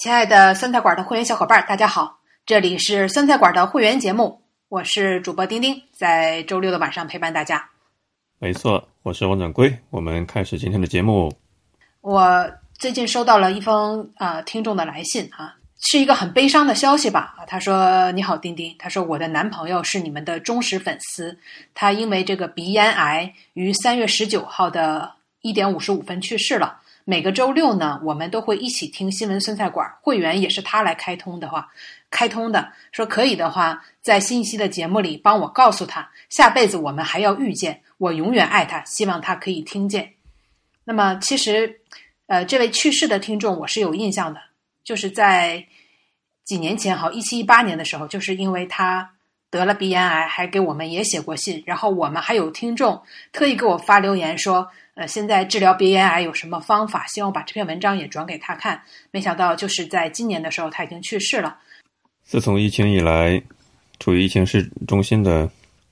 亲爱的酸菜馆的会员小伙伴，大家好，这里是酸菜馆的会员节目，我是主播丁丁，在周六的晚上陪伴大家。没错，我是王掌柜，我们开始今天的节目。我最近收到了一封啊听众的来信啊，是一个很悲伤的消息吧啊，他说：“你好，丁丁，他说我的男朋友是你们的忠实粉丝，他因为这个鼻咽癌于三月十九号的一点五十五分去世了。”每个周六呢，我们都会一起听新闻酸菜馆，会员也是他来开通的话，开通的说可以的话，在新一期的节目里帮我告诉他，下辈子我们还要遇见，我永远爱他，希望他可以听见。那么其实，呃，这位去世的听众我是有印象的，就是在几年前，好一七一八年的时候，就是因为他得了鼻咽癌，还给我们也写过信，然后我们还有听众特意给我发留言说。呃，现在治疗鼻咽癌有什么方法？希望把这篇文章也转给他看。没想到就是在今年的时候，他已经去世了。自从疫情以来，处于疫情市中心的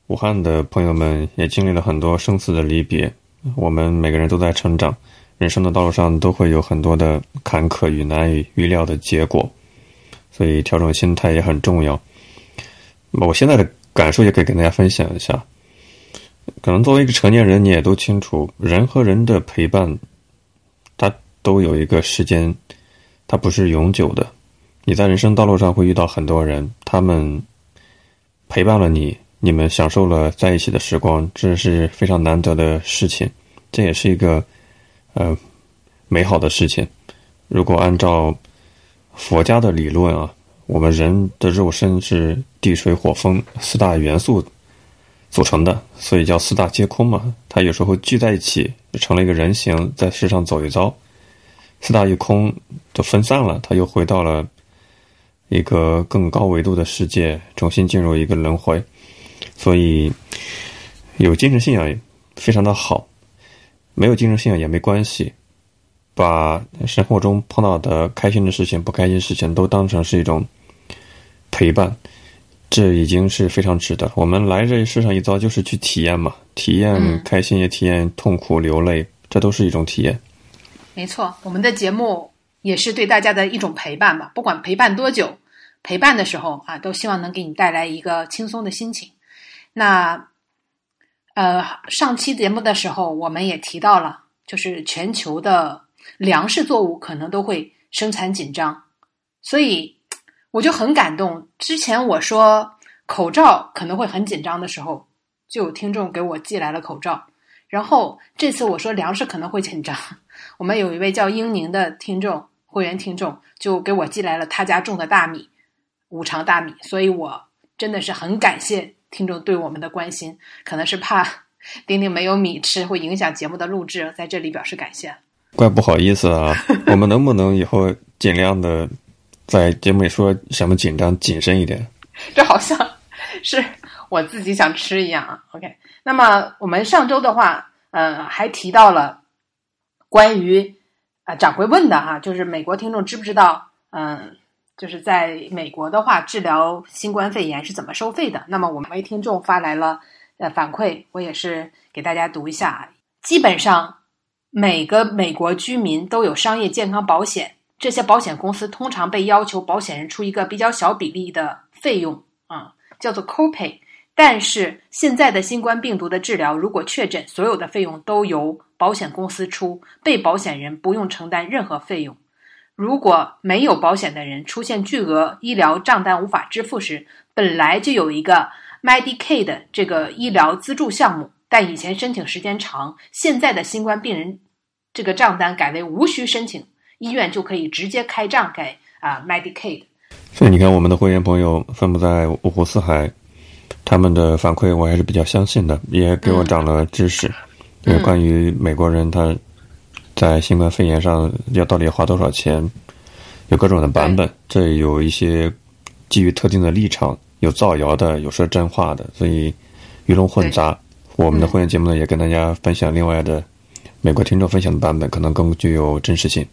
武汉的朋友们也经历了很多生死的离别。我们每个人都在成长，人生的道路上都会有很多的坎坷与难以预料的结果，所以调整心态也很重要。我现在的感受也可以跟大家分享一下。可能作为一个成年人，你也都清楚，人和人的陪伴，它都有一个时间，它不是永久的。你在人生道路上会遇到很多人，他们陪伴了你，你们享受了在一起的时光，这是非常难得的事情，这也是一个呃美好的事情。如果按照佛家的理论啊，我们人的肉身是地水火风四大元素。组成的，所以叫四大皆空嘛。它有时候聚在一起，就成了一个人形，在世上走一遭。四大一空就分散了，他又回到了一个更高维度的世界，重新进入一个轮回。所以有精神信仰非常的好，没有精神信仰也没关系。把生活中碰到的开心的事情、不开心的事情都当成是一种陪伴。这已经是非常值得。我们来这世上一遭，就是去体验嘛，体验开心，也体验痛苦、流泪，这都是一种体验。没错，我们的节目也是对大家的一种陪伴吧。不管陪伴多久，陪伴的时候啊，都希望能给你带来一个轻松的心情。那呃，上期节目的时候，我们也提到了，就是全球的粮食作物可能都会生产紧张，所以。我就很感动。之前我说口罩可能会很紧张的时候，就有听众给我寄来了口罩。然后这次我说粮食可能会紧张，我们有一位叫英宁的听众会员听众就给我寄来了他家种的大米，五常大米。所以我真的是很感谢听众对我们的关心，可能是怕 丁丁没有米吃会影响节目的录制，在这里表示感谢。怪不好意思啊，我们能不能以后尽量的？在节目里说什么紧张谨慎一点，这好像 是我自己想吃一样啊。OK，那么我们上周的话，呃，还提到了关于啊掌柜问的哈，就是美国听众知不知道？嗯，就是在美国的话，治疗新冠肺炎是怎么收费的？那么我们位听众发来了呃反馈，我也是给大家读一下。基本上每个美国居民都有商业健康保险。这些保险公司通常被要求保险人出一个比较小比例的费用啊，叫做 copay。但是现在的新冠病毒的治疗，如果确诊，所有的费用都由保险公司出，被保险人不用承担任何费用。如果没有保险的人出现巨额医疗账单无法支付时，本来就有一个 Medicaid 这个医疗资助项目，但以前申请时间长，现在的新冠病人这个账单改为无需申请。医院就可以直接开账给啊 Medicaid。所以你看，我们的会员朋友分布在五湖四海，他们的反馈我还是比较相信的，也给我长了知识。因为关于美国人他在新冠肺炎上要到底要花多少钱，有各种的版本，这有一些基于特定的立场，有造谣的，有说真话的，所以鱼龙混杂。我们的会员节目呢，也跟大家分享另外的美国听众分享的版本，可能更具有真实性。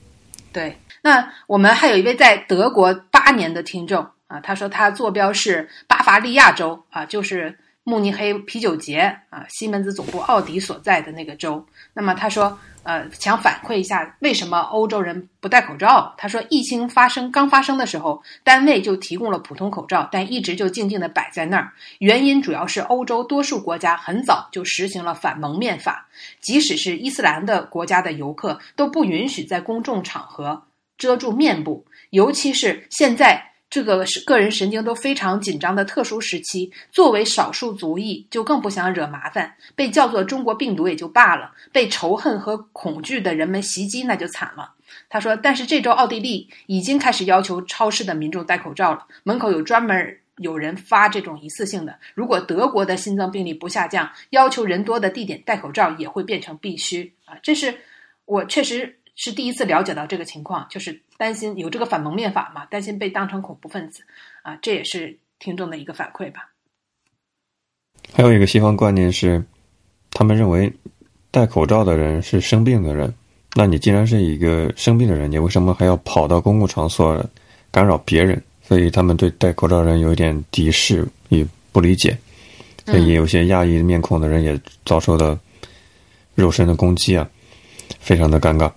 对，那我们还有一位在德国八年的听众啊，他说他坐标是巴伐利亚州啊，就是慕尼黑啤酒节啊，西门子总部奥迪所在的那个州。那么他说，呃，想反馈一下为什么欧洲人不戴口罩。他说，疫情发生刚发生的时候，单位就提供了普通口罩，但一直就静静的摆在那儿。原因主要是欧洲多数国家很早就实行了反蒙面法，即使是伊斯兰的国家的游客都不允许在公众场合遮住面部，尤其是现在。这个是个人神经都非常紧张的特殊时期，作为少数族裔，就更不想惹麻烦。被叫做中国病毒也就罢了，被仇恨和恐惧的人们袭击，那就惨了。他说：“但是这周奥地利已经开始要求超市的民众戴口罩了，门口有专门有人发这种一次性的。如果德国的新增病例不下降，要求人多的地点戴口罩也会变成必须啊！这是我确实。”是第一次了解到这个情况，就是担心有这个反蒙面法嘛，担心被当成恐怖分子啊，这也是听众的一个反馈吧。还有一个西方观念是，他们认为戴口罩的人是生病的人，那你既然是一个生病的人，你为什么还要跑到公共场所干扰别人？所以他们对戴口罩人有一点敌视与不理解，所以有些亚裔面孔的人也遭受了肉身的攻击啊，非常的尴尬。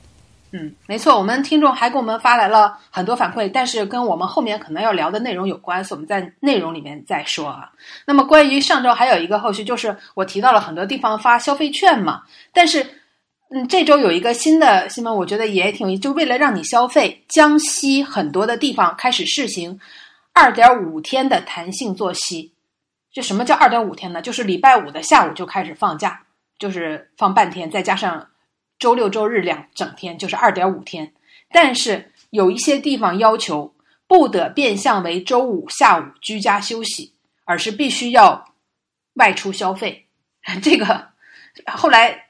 嗯，没错，我们听众还给我们发来了很多反馈，但是跟我们后面可能要聊的内容有关，所以我们在内容里面再说啊。那么关于上周还有一个后续，就是我提到了很多地方发消费券嘛，但是嗯，这周有一个新的新闻，我觉得也挺，就为了让你消费，江西很多的地方开始试行二点五天的弹性作息。这什么叫二点五天呢？就是礼拜五的下午就开始放假，就是放半天，再加上。周六周日两整天就是二点五天，但是有一些地方要求不得变相为周五下午居家休息，而是必须要外出消费。这个后来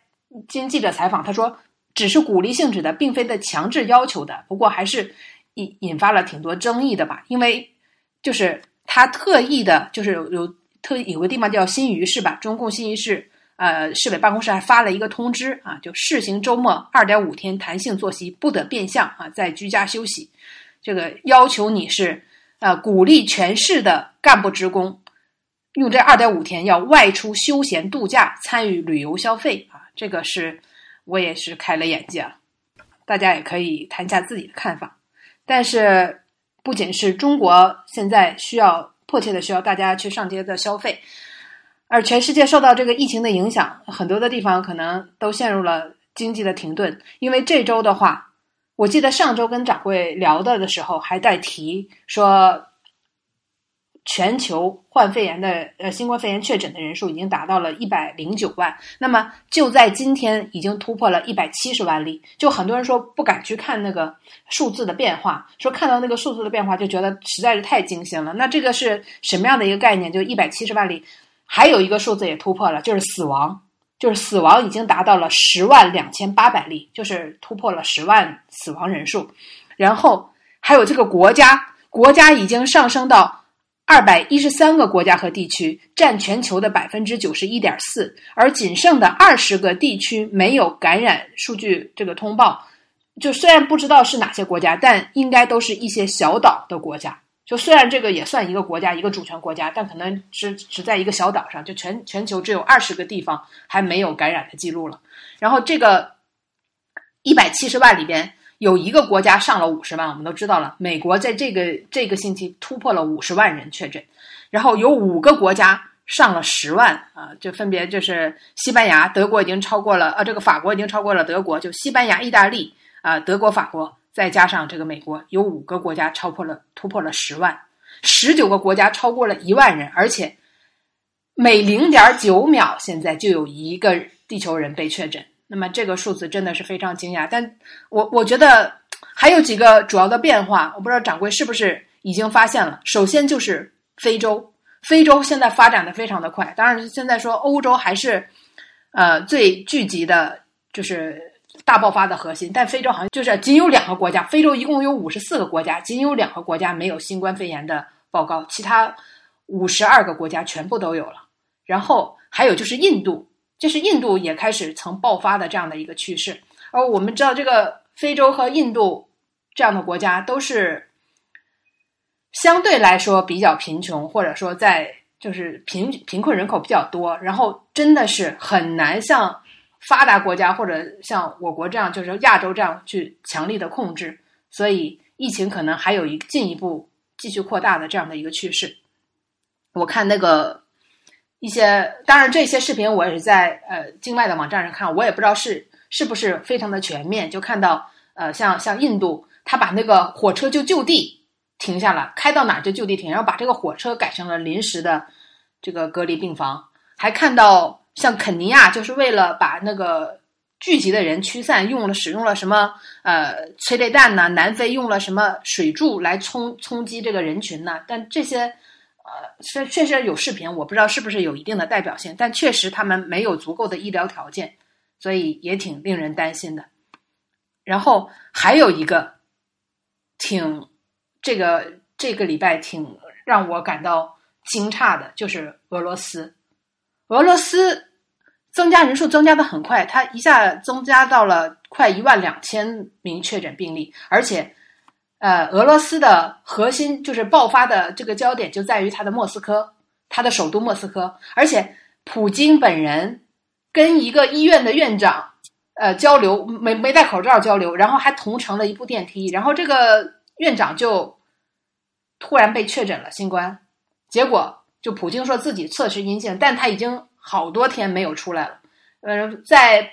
经记者采访，他说只是鼓励性质的，并非的强制要求的。不过还是引引发了挺多争议的吧，因为就是他特意的，就是有有特有个地方叫新余市吧，中共新余市。呃，市委办公室还发了一个通知啊，就试行周末二点五天弹性作息，不得变相啊，在居家休息。这个要求你是呃，鼓励全市的干部职工用这二点五天要外出休闲度假、参与旅游消费啊。这个是我也是开了眼界了，大家也可以谈一下自己的看法。但是不仅是中国现在需要迫切的需要大家去上街的消费。而全世界受到这个疫情的影响，很多的地方可能都陷入了经济的停顿。因为这周的话，我记得上周跟掌柜聊的的时候，还在提说，全球患肺炎的呃新冠肺炎确诊的人数已经达到了一百零九万。那么就在今天，已经突破了一百七十万例。就很多人说不敢去看那个数字的变化，说看到那个数字的变化就觉得实在是太惊心了。那这个是什么样的一个概念？就一百七十万例。还有一个数字也突破了，就是死亡，就是死亡已经达到了十万两千八百例，就是突破了十万死亡人数。然后还有这个国家，国家已经上升到二百一十三个国家和地区，占全球的百分之九十一点四，而仅剩的二十个地区没有感染数据这个通报。就虽然不知道是哪些国家，但应该都是一些小岛的国家。就虽然这个也算一个国家，一个主权国家，但可能只只在一个小岛上，就全全球只有二十个地方还没有感染的记录了。然后这个一百七十万里边有一个国家上了五十万，我们都知道了，美国在这个这个星期突破了五十万人确诊，然后有五个国家上了十万啊，就分别就是西班牙、德国已经超过了，呃，这个法国已经超过了德国，就西班牙、意大利啊，德国、法国。再加上这个美国，有五个国家超破了突破了十万，十九个国家超过了一万人，而且每零点九秒现在就有一个地球人被确诊。那么这个数字真的是非常惊讶。但我我觉得还有几个主要的变化，我不知道掌柜是不是已经发现了。首先就是非洲，非洲现在发展的非常的快。当然现在说欧洲还是呃最聚集的，就是。大爆发的核心，但非洲好像就是仅有两个国家，非洲一共有五十四个国家，仅有两个国家没有新冠肺炎的报告，其他五十二个国家全部都有了。然后还有就是印度，这是印度也开始曾爆发的这样的一个趋势。而我们知道，这个非洲和印度这样的国家都是相对来说比较贫穷，或者说在就是贫贫困人口比较多，然后真的是很难像发达国家或者像我国这样，就是亚洲这样去强力的控制，所以疫情可能还有一进一步继续扩大的这样的一个趋势。我看那个一些，当然这些视频我也是在呃境外的网站上看，我也不知道是是不是非常的全面，就看到呃像像印度，他把那个火车就就地。停下了，开到哪就就地停，然后把这个火车改成了临时的这个隔离病房。还看到像肯尼亚，就是为了把那个聚集的人驱散，用了使用了什么呃催泪弹呢？南非用了什么水柱来冲冲击这个人群呢？但这些呃确确实有视频，我不知道是不是有一定的代表性，但确实他们没有足够的医疗条件，所以也挺令人担心的。然后还有一个挺。这个这个礼拜挺让我感到惊诧的，就是俄罗斯。俄罗斯增加人数增加的很快，它一下增加到了快一万两千名确诊病例，而且，呃，俄罗斯的核心就是爆发的这个焦点就在于它的莫斯科，它的首都莫斯科，而且普京本人跟一个医院的院长呃交流，没没戴口罩交流，然后还同乘了一部电梯，然后这个。院长就突然被确诊了新冠，结果就普京说自己测试阴性，但他已经好多天没有出来了。呃，在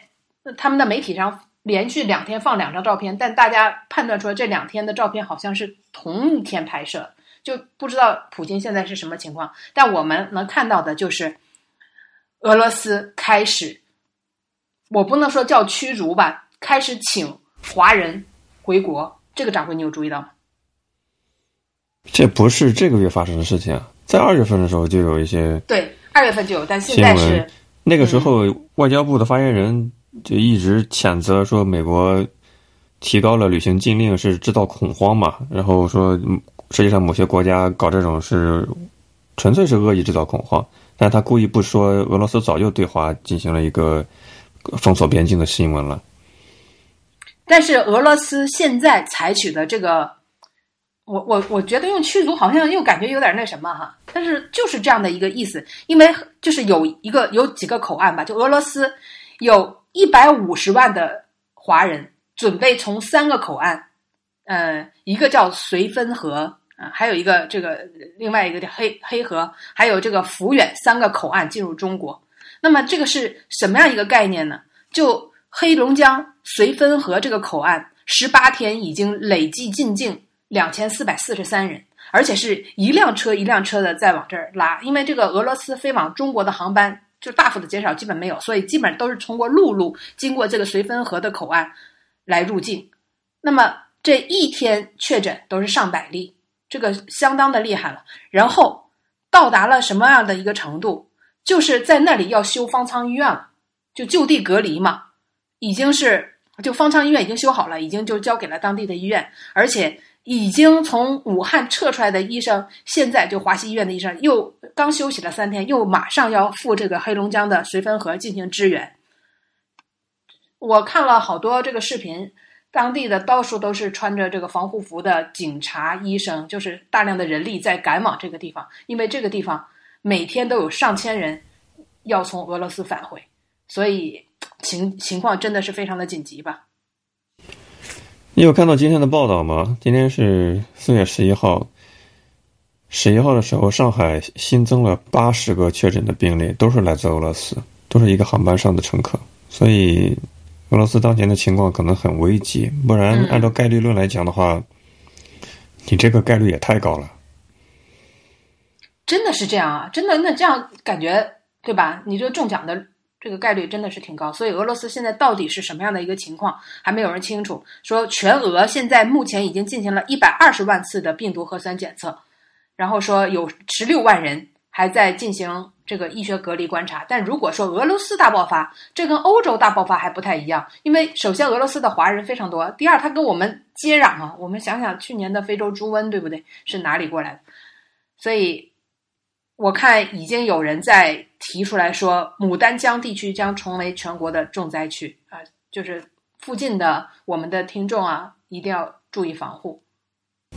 他们的媒体上连续两天放两张照片，但大家判断出来这两天的照片好像是同一天拍摄，就不知道普京现在是什么情况。但我们能看到的就是俄罗斯开始，我不能说叫驱逐吧，开始请华人回国。这个掌柜，你有注意到吗？这不是这个月发生的事情啊，在二月份的时候就有一些对，二月份就有，但现在是那个时候，外交部的发言人就一直谴责说，美国提高了旅行禁令是制造恐慌嘛，然后说实际上某些国家搞这种是纯粹是恶意制造恐慌，但他故意不说俄罗斯早就对华进行了一个封锁边境的新闻了。但是俄罗斯现在采取的这个。我我我觉得用驱逐好像又感觉有点那什么哈，但是就是这样的一个意思，因为就是有一个有几个口岸吧，就俄罗斯有一百五十万的华人准备从三个口岸，呃，一个叫绥芬河啊，还有一个这个另外一个叫黑黑河，还有这个抚远三个口岸进入中国。那么这个是什么样一个概念呢？就黑龙江绥芬河这个口岸，十八天已经累计进境。两千四百四十三人，而且是一辆车一辆车的在往这儿拉，因为这个俄罗斯飞往中国的航班就大幅的减少，基本没有，所以基本都是通过陆路经过这个绥芬河的口岸来入境。那么这一天确诊都是上百例，这个相当的厉害了。然后到达了什么样的一个程度？就是在那里要修方舱医院了，就就地隔离嘛，已经是就方舱医院已经修好了，已经就交给了当地的医院，而且。已经从武汉撤出来的医生，现在就华西医院的医生又刚休息了三天，又马上要赴这个黑龙江的绥芬河进行支援。我看了好多这个视频，当地的到处都是穿着这个防护服的警察、医生，就是大量的人力在赶往这个地方，因为这个地方每天都有上千人要从俄罗斯返回，所以情情况真的是非常的紧急吧。你有看到今天的报道吗？今天是四月十一号，十一号的时候，上海新增了八十个确诊的病例，都是来自俄罗斯，都是一个航班上的乘客。所以，俄罗斯当前的情况可能很危急。不然，按照概率论来讲的话，你这个概率也太高了。真的是这样啊？真的？那这样感觉对吧？你这中奖的。这个概率真的是挺高，所以俄罗斯现在到底是什么样的一个情况，还没有人清楚。说全俄现在目前已经进行了一百二十万次的病毒核酸检测，然后说有十六万人还在进行这个医学隔离观察。但如果说俄罗斯大爆发，这跟欧洲大爆发还不太一样，因为首先俄罗斯的华人非常多，第二它跟我们接壤啊。我们想想去年的非洲猪瘟，对不对？是哪里过来的？所以。我看已经有人在提出来说，牡丹江地区将成为全国的重灾区啊，就是附近的我们的听众啊，一定要注意防护。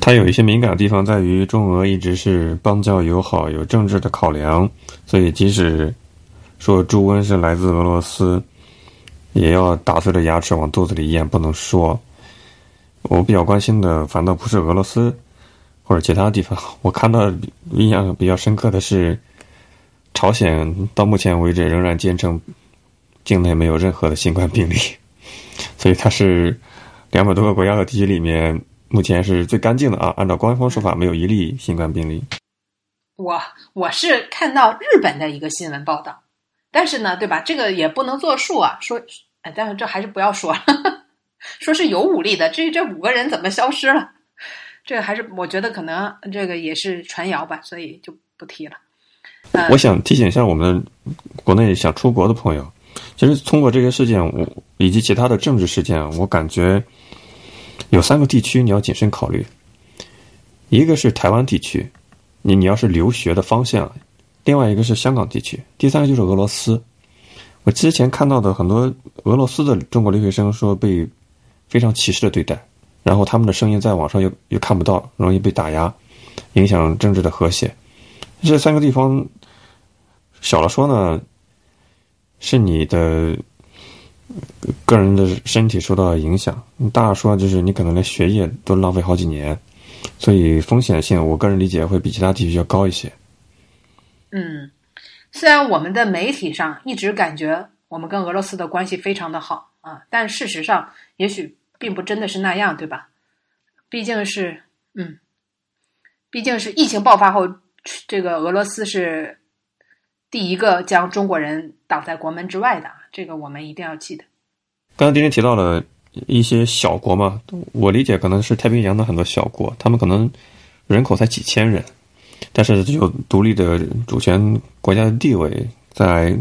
它有一些敏感的地方，在于中俄一直是邦交友好，有政治的考量，所以即使说朱温是来自俄罗斯，也要打碎了牙齿往肚子里咽，不能说。我比较关心的反倒不是俄罗斯或者其他地方，我看到印象比较深刻的是，朝鲜到目前为止仍然坚称境内没有任何的新冠病例，所以它是两百多个国家和地区里面。目前是最干净的啊！按照官方说法，没有一例新冠病例。我我是看到日本的一个新闻报道，但是呢，对吧？这个也不能作数啊。说，哎，但是这还是不要说了。说是有五例的，至于这五个人怎么消失了，这个还是我觉得可能这个也是传谣吧，所以就不提了。我想提醒一下我们国内想出国的朋友，其实通过这些事件，我以及其他的政治事件，我感觉。有三个地区你要谨慎考虑，一个是台湾地区，你你要是留学的方向；另外一个是香港地区，第三个就是俄罗斯。我之前看到的很多俄罗斯的中国留学生说被非常歧视的对待，然后他们的声音在网上又又看不到，容易被打压，影响政治的和谐。这三个地方，小了说呢，是你的。个人的身体受到影响，大了说就是你可能连学业都浪费好几年，所以风险性，我个人理解会比其他地区要高一些。嗯，虽然我们的媒体上一直感觉我们跟俄罗斯的关系非常的好啊，但事实上也许并不真的是那样，对吧？毕竟是，嗯，毕竟是疫情爆发后，这个俄罗斯是第一个将中国人挡在国门之外的。这个我们一定要记得。刚才丁丁提到了一些小国嘛，我理解可能是太平洋的很多小国，他们可能人口才几千人，但是有独立的主权国家的地位，在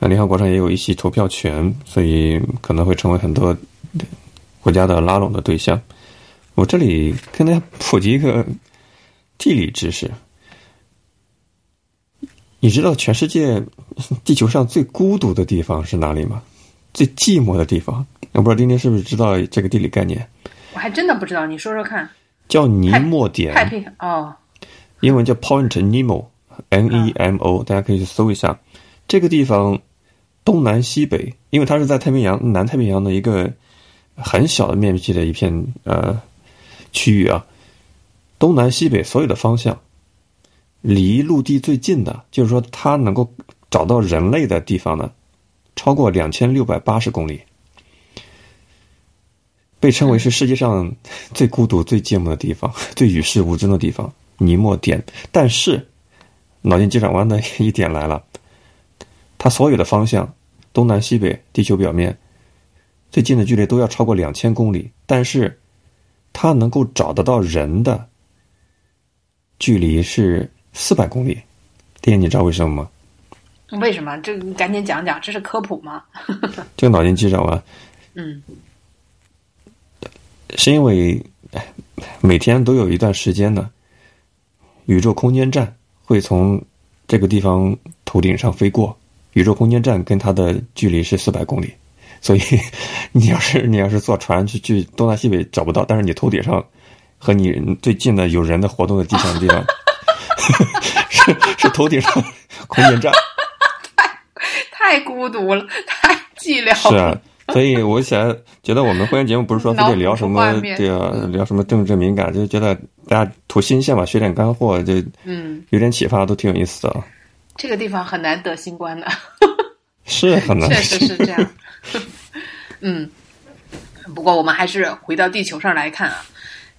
联合国上也有一席投票权，所以可能会成为很多国家的拉拢的对象。我这里跟大家普及一个地理知识。你知道全世界地球上最孤独的地方是哪里吗？最寂寞的地方？我不知道丁丁是不是知道这个地理概念？我还真的不知道，你说说看。叫尼莫点。太平洋哦。英文叫 Point Nemo，N-E-M-O，大家可以去搜一下。这个地方东南西北，因为它是在太平洋南太平洋的一个很小的面积的一片呃区域啊，东南西北所有的方向。离陆地最近的，就是说它能够找到人类的地方呢，超过两千六百八十公里，被称为是世界上最孤独、最寂寞的地方，最与世无争的地方——尼莫点。但是，脑筋急转弯的 一点来了，它所有的方向，东南西北，地球表面最近的距离都要超过两千公里，但是它能够找得到人的距离是。四百公里，爹，你知道为什么吗？为什么？这你赶紧讲讲，这是科普吗？这个脑筋急转弯，嗯，是因为每天都有一段时间呢，宇宙空间站会从这个地方头顶上飞过，宇宙空间站跟它的距离是四百公里，所以 你要是你要是坐船去去东南西北找不到，但是你头顶上和你最近的有人的活动的地方地方。是是头顶上空间站，太太孤独了，太寂寥。是啊，所以我想觉得我们婚姻节目不是说非得聊什么对啊，聊什么政治敏感，就觉得大家图新鲜嘛，学点干货，就嗯，有点启发，都挺有意思的。这个地方很难得新冠的，是很难，确实是这样。嗯，不过我们还是回到地球上来看啊，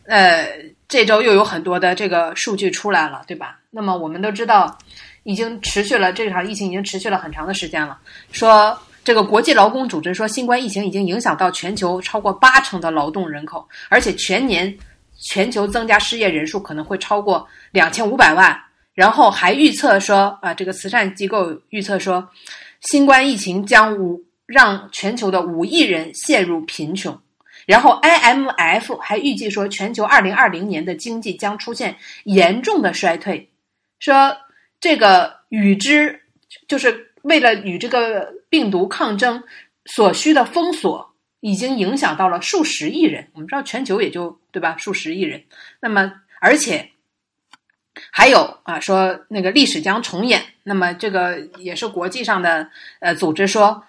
呃。这周又有很多的这个数据出来了，对吧？那么我们都知道，已经持续了这场疫情已经持续了很长的时间了。说这个国际劳工组织说，新冠疫情已经影响到全球超过八成的劳动人口，而且全年全球增加失业人数可能会超过两千五百万。然后还预测说，啊，这个慈善机构预测说，新冠疫情将五让全球的五亿人陷入贫穷。然后，IMF 还预计说，全球二零二零年的经济将出现严重的衰退，说这个与之就是为了与这个病毒抗争所需的封锁已经影响到了数十亿人。我们知道全球也就对吧，数十亿人。那么而且还有啊，说那个历史将重演。那么这个也是国际上的呃组织说，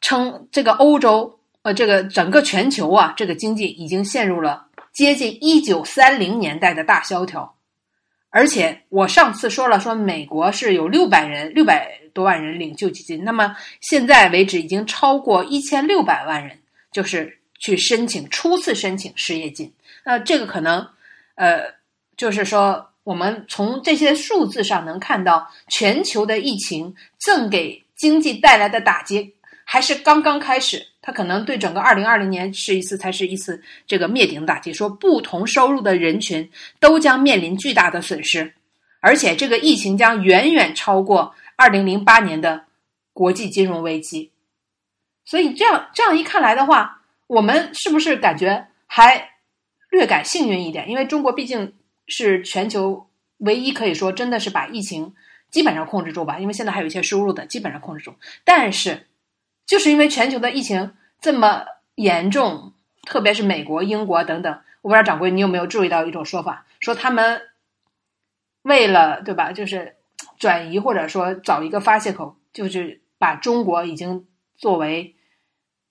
称这个欧洲呃这个整个全球啊，这个经济已经陷入了接近一九三零年代的大萧条。而且我上次说了，说美国是有六百人六百多万人领救济金，那么现在为止已经超过一千六百万人，就是去申请初次申请失业金。那这个可能，呃，就是说我们从这些数字上能看到，全球的疫情正给经济带来的打击还是刚刚开始。它可能对整个二零二零年是一次才是一次这个灭顶打击，说不同收入的人群都将面临巨大的损失，而且这个疫情将远远超过二零零八年的国际金融危机。所以这样这样一看来的话，我们是不是感觉还略感幸运一点？因为中国毕竟是全球唯一可以说真的是把疫情基本上控制住吧，因为现在还有一些输入的基本上控制住，但是。就是因为全球的疫情这么严重，特别是美国、英国等等，我不知道掌柜你有没有注意到一种说法，说他们为了对吧，就是转移或者说找一个发泄口，就是把中国已经作为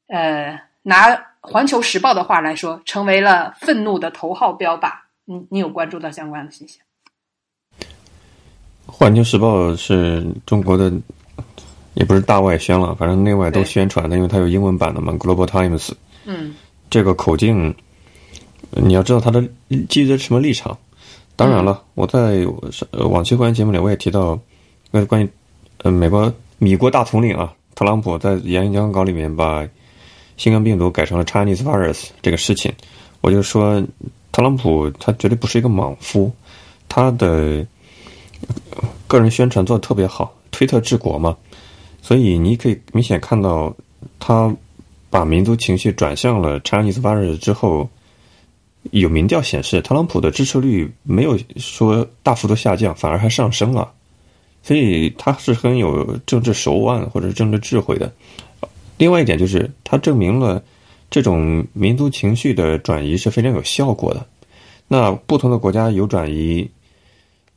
呃拿《环球时报》的话来说，成为了愤怒的头号标靶。你你有关注到相关的信息？《环球时报》是中国的。也不是大外宣了，反正内外都宣传的，因为它有英文版的嘛，《Global Times》。嗯，这个口径，你要知道它的基于什么立场。当然了，我在往期会员节目里我也提到，呃，关于呃美国米国大统领啊，特朗普在演讲稿里面把新冠病毒改成了 Chinese virus 这个事情，我就说特朗普他绝对不是一个莽夫，他的个人宣传做的特别好，推特治国嘛。所以你可以明显看到，他把民族情绪转向了 Chinese virus 之后，有民调显示，特朗普的支持率没有说大幅度下降，反而还上升了。所以他是很有政治手腕或者政治智慧的。另外一点就是，他证明了这种民族情绪的转移是非常有效果的。那不同的国家有转移，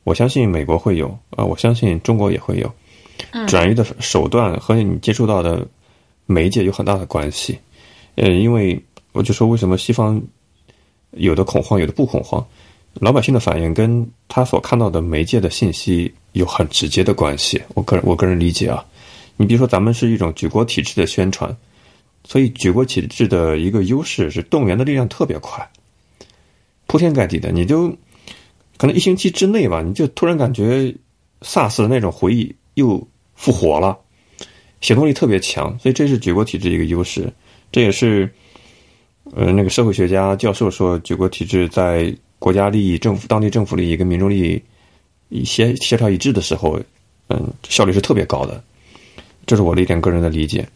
我相信美国会有啊，我相信中国也会有。转移的手段和你接触到的媒介有很大的关系，呃，因为我就说为什么西方有的恐慌，有的不恐慌，老百姓的反应跟他所看到的媒介的信息有很直接的关系。我个人我个人理解啊，你比如说咱们是一种举国体制的宣传，所以举国体制的一个优势是动员的力量特别快，铺天盖地的，你就可能一星期之内吧，你就突然感觉 SARS 的那种回忆。又复活了，行动力特别强，所以这是举国体制一个优势。这也是，呃，那个社会学家教授说，举国体制在国家利益、政府当地政府利益跟民众利益协协调一致的时候，嗯，效率是特别高的。这是我的一点个人的理解。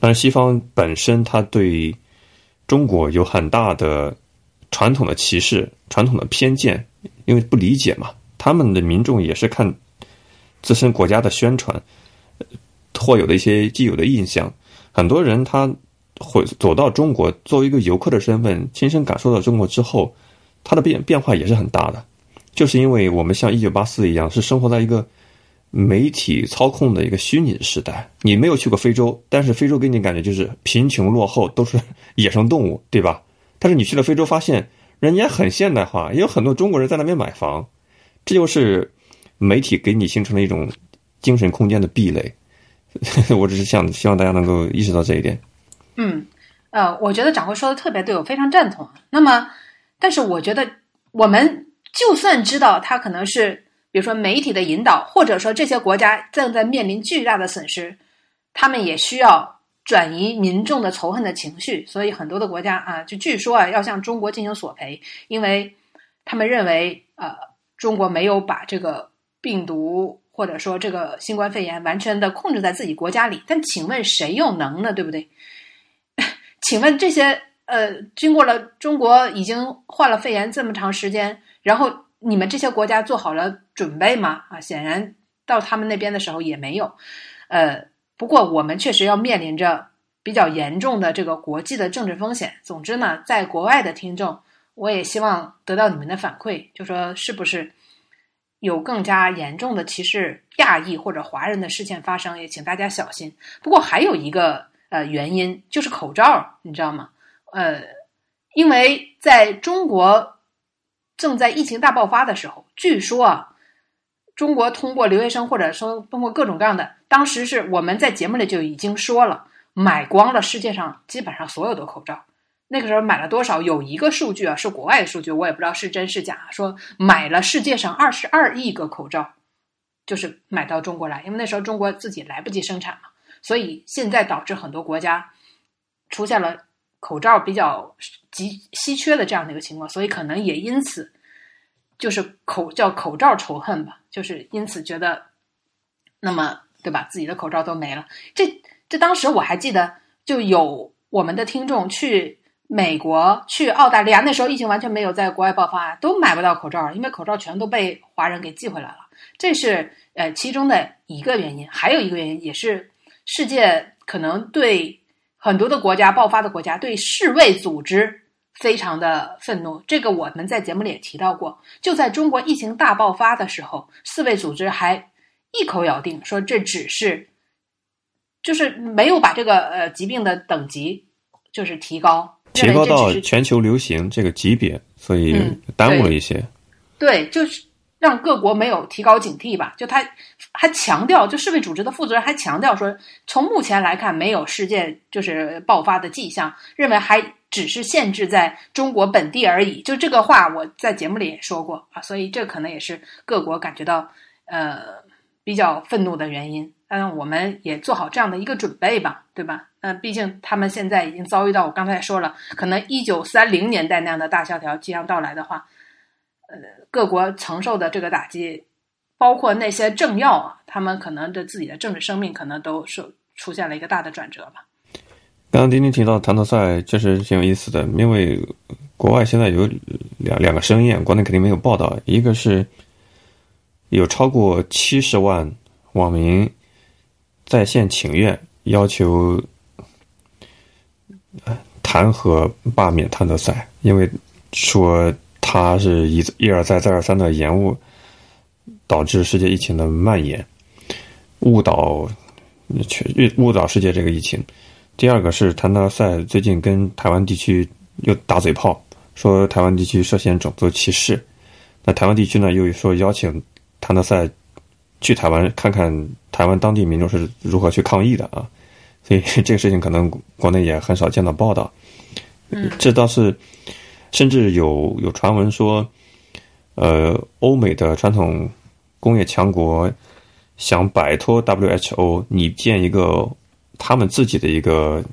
但是西方本身它对中国有很大的传统的歧视、传统的偏见，因为不理解嘛，他们的民众也是看。自身国家的宣传，或有的一些既有的印象，很多人他会走到中国，作为一个游客的身份，亲身感受到中国之后，他的变变化也是很大的。就是因为我们像一九八四一样，是生活在一个媒体操控的一个虚拟的时代。你没有去过非洲，但是非洲给你感觉就是贫穷落后，都是野生动物，对吧？但是你去了非洲，发现人家很现代化，也有很多中国人在那边买房，这就是。媒体给你形成了一种精神空间的壁垒，我只是想希望大家能够意识到这一点。嗯，呃，我觉得掌柜说的特别对，我非常赞同。那么，但是我觉得我们就算知道他可能是，比如说媒体的引导，或者说这些国家正在面临巨大的损失，他们也需要转移民众的仇恨的情绪。所以很多的国家啊，就据说啊，要向中国进行索赔，因为他们认为呃，中国没有把这个。病毒或者说这个新冠肺炎完全的控制在自己国家里，但请问谁又能呢？对不对？请问这些呃，经过了中国已经患了肺炎这么长时间，然后你们这些国家做好了准备吗？啊，显然到他们那边的时候也没有。呃，不过我们确实要面临着比较严重的这个国际的政治风险。总之呢，在国外的听众，我也希望得到你们的反馈，就说是不是有更加严重的歧视亚裔或者华人的事件发生，也请大家小心。不过还有一个呃原因就是口罩，你知道吗？呃，因为在中国正在疫情大爆发的时候，据说啊。中国通过留学生，或者说通过各种各样的，当时是我们在节目里就已经说了，买光了世界上基本上所有的口罩。那个时候买了多少？有一个数据啊，是国外的数据，我也不知道是真是假。说买了世界上二十二亿个口罩，就是买到中国来，因为那时候中国自己来不及生产嘛，所以现在导致很多国家出现了口罩比较急稀缺的这样的一个情况，所以可能也因此。就是口叫口罩仇恨吧，就是因此觉得，那么对吧？自己的口罩都没了。这这当时我还记得，就有我们的听众去美国、去澳大利亚，那时候疫情完全没有在国外爆发，都买不到口罩，因为口罩全都被华人给寄回来了。这是呃其中的一个原因，还有一个原因也是世界可能对很多的国家爆发的国家对世卫组织。非常的愤怒，这个我们在节目里也提到过。就在中国疫情大爆发的时候，世卫组织还一口咬定说这只是，就是没有把这个呃疾病的等级就是提高，提高到全球流行这个级别，所以耽误了一些。对，就是。让各国没有提高警惕吧？就他还强调，就世卫组织的负责人还强调说，从目前来看，没有事件就是爆发的迹象，认为还只是限制在中国本地而已。就这个话，我在节目里也说过啊，所以这可能也是各国感觉到呃比较愤怒的原因。嗯，我们也做好这样的一个准备吧，对吧？嗯，毕竟他们现在已经遭遇到我刚才说了，可能一九三零年代那样的大萧条即将到来的话。呃，各国承受的这个打击，包括那些政要啊，他们可能的自己的政治生命可能都受出现了一个大的转折吧。刚刚丁丁提到谭德赛，确实挺有意思的，因为国外现在有两两个声音，国内肯定没有报道。一个是有超过七十万网民在线请愿，要求弹劾罢免谭德赛，因为说。他是一一而再再而三的延误，导致世界疫情的蔓延，误导全误导世界这个疫情。第二个是谭德赛最近跟台湾地区又打嘴炮，说台湾地区涉嫌种族歧视。那台湾地区呢又说邀请谭德赛去台湾看看台湾当地民众是如何去抗议的啊。所以 这个事情可能国内也很少见到报道。嗯，这倒是。甚至有有传闻说，呃，欧美的传统工业强国想摆脱 WHO，拟建一个他们自己的一个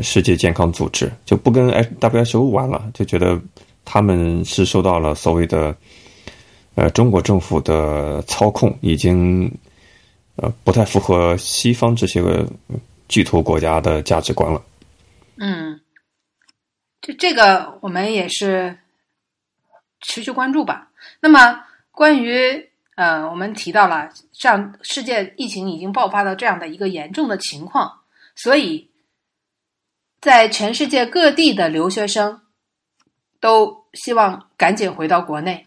世界健康组织，就不跟 WHO 玩了，就觉得他们是受到了所谓的呃中国政府的操控，已经呃不太符合西方这些个巨头国家的价值观了。嗯。这这个我们也是持续关注吧。那么关于呃，我们提到了像世界疫情已经爆发到这样的一个严重的情况，所以在全世界各地的留学生都希望赶紧回到国内。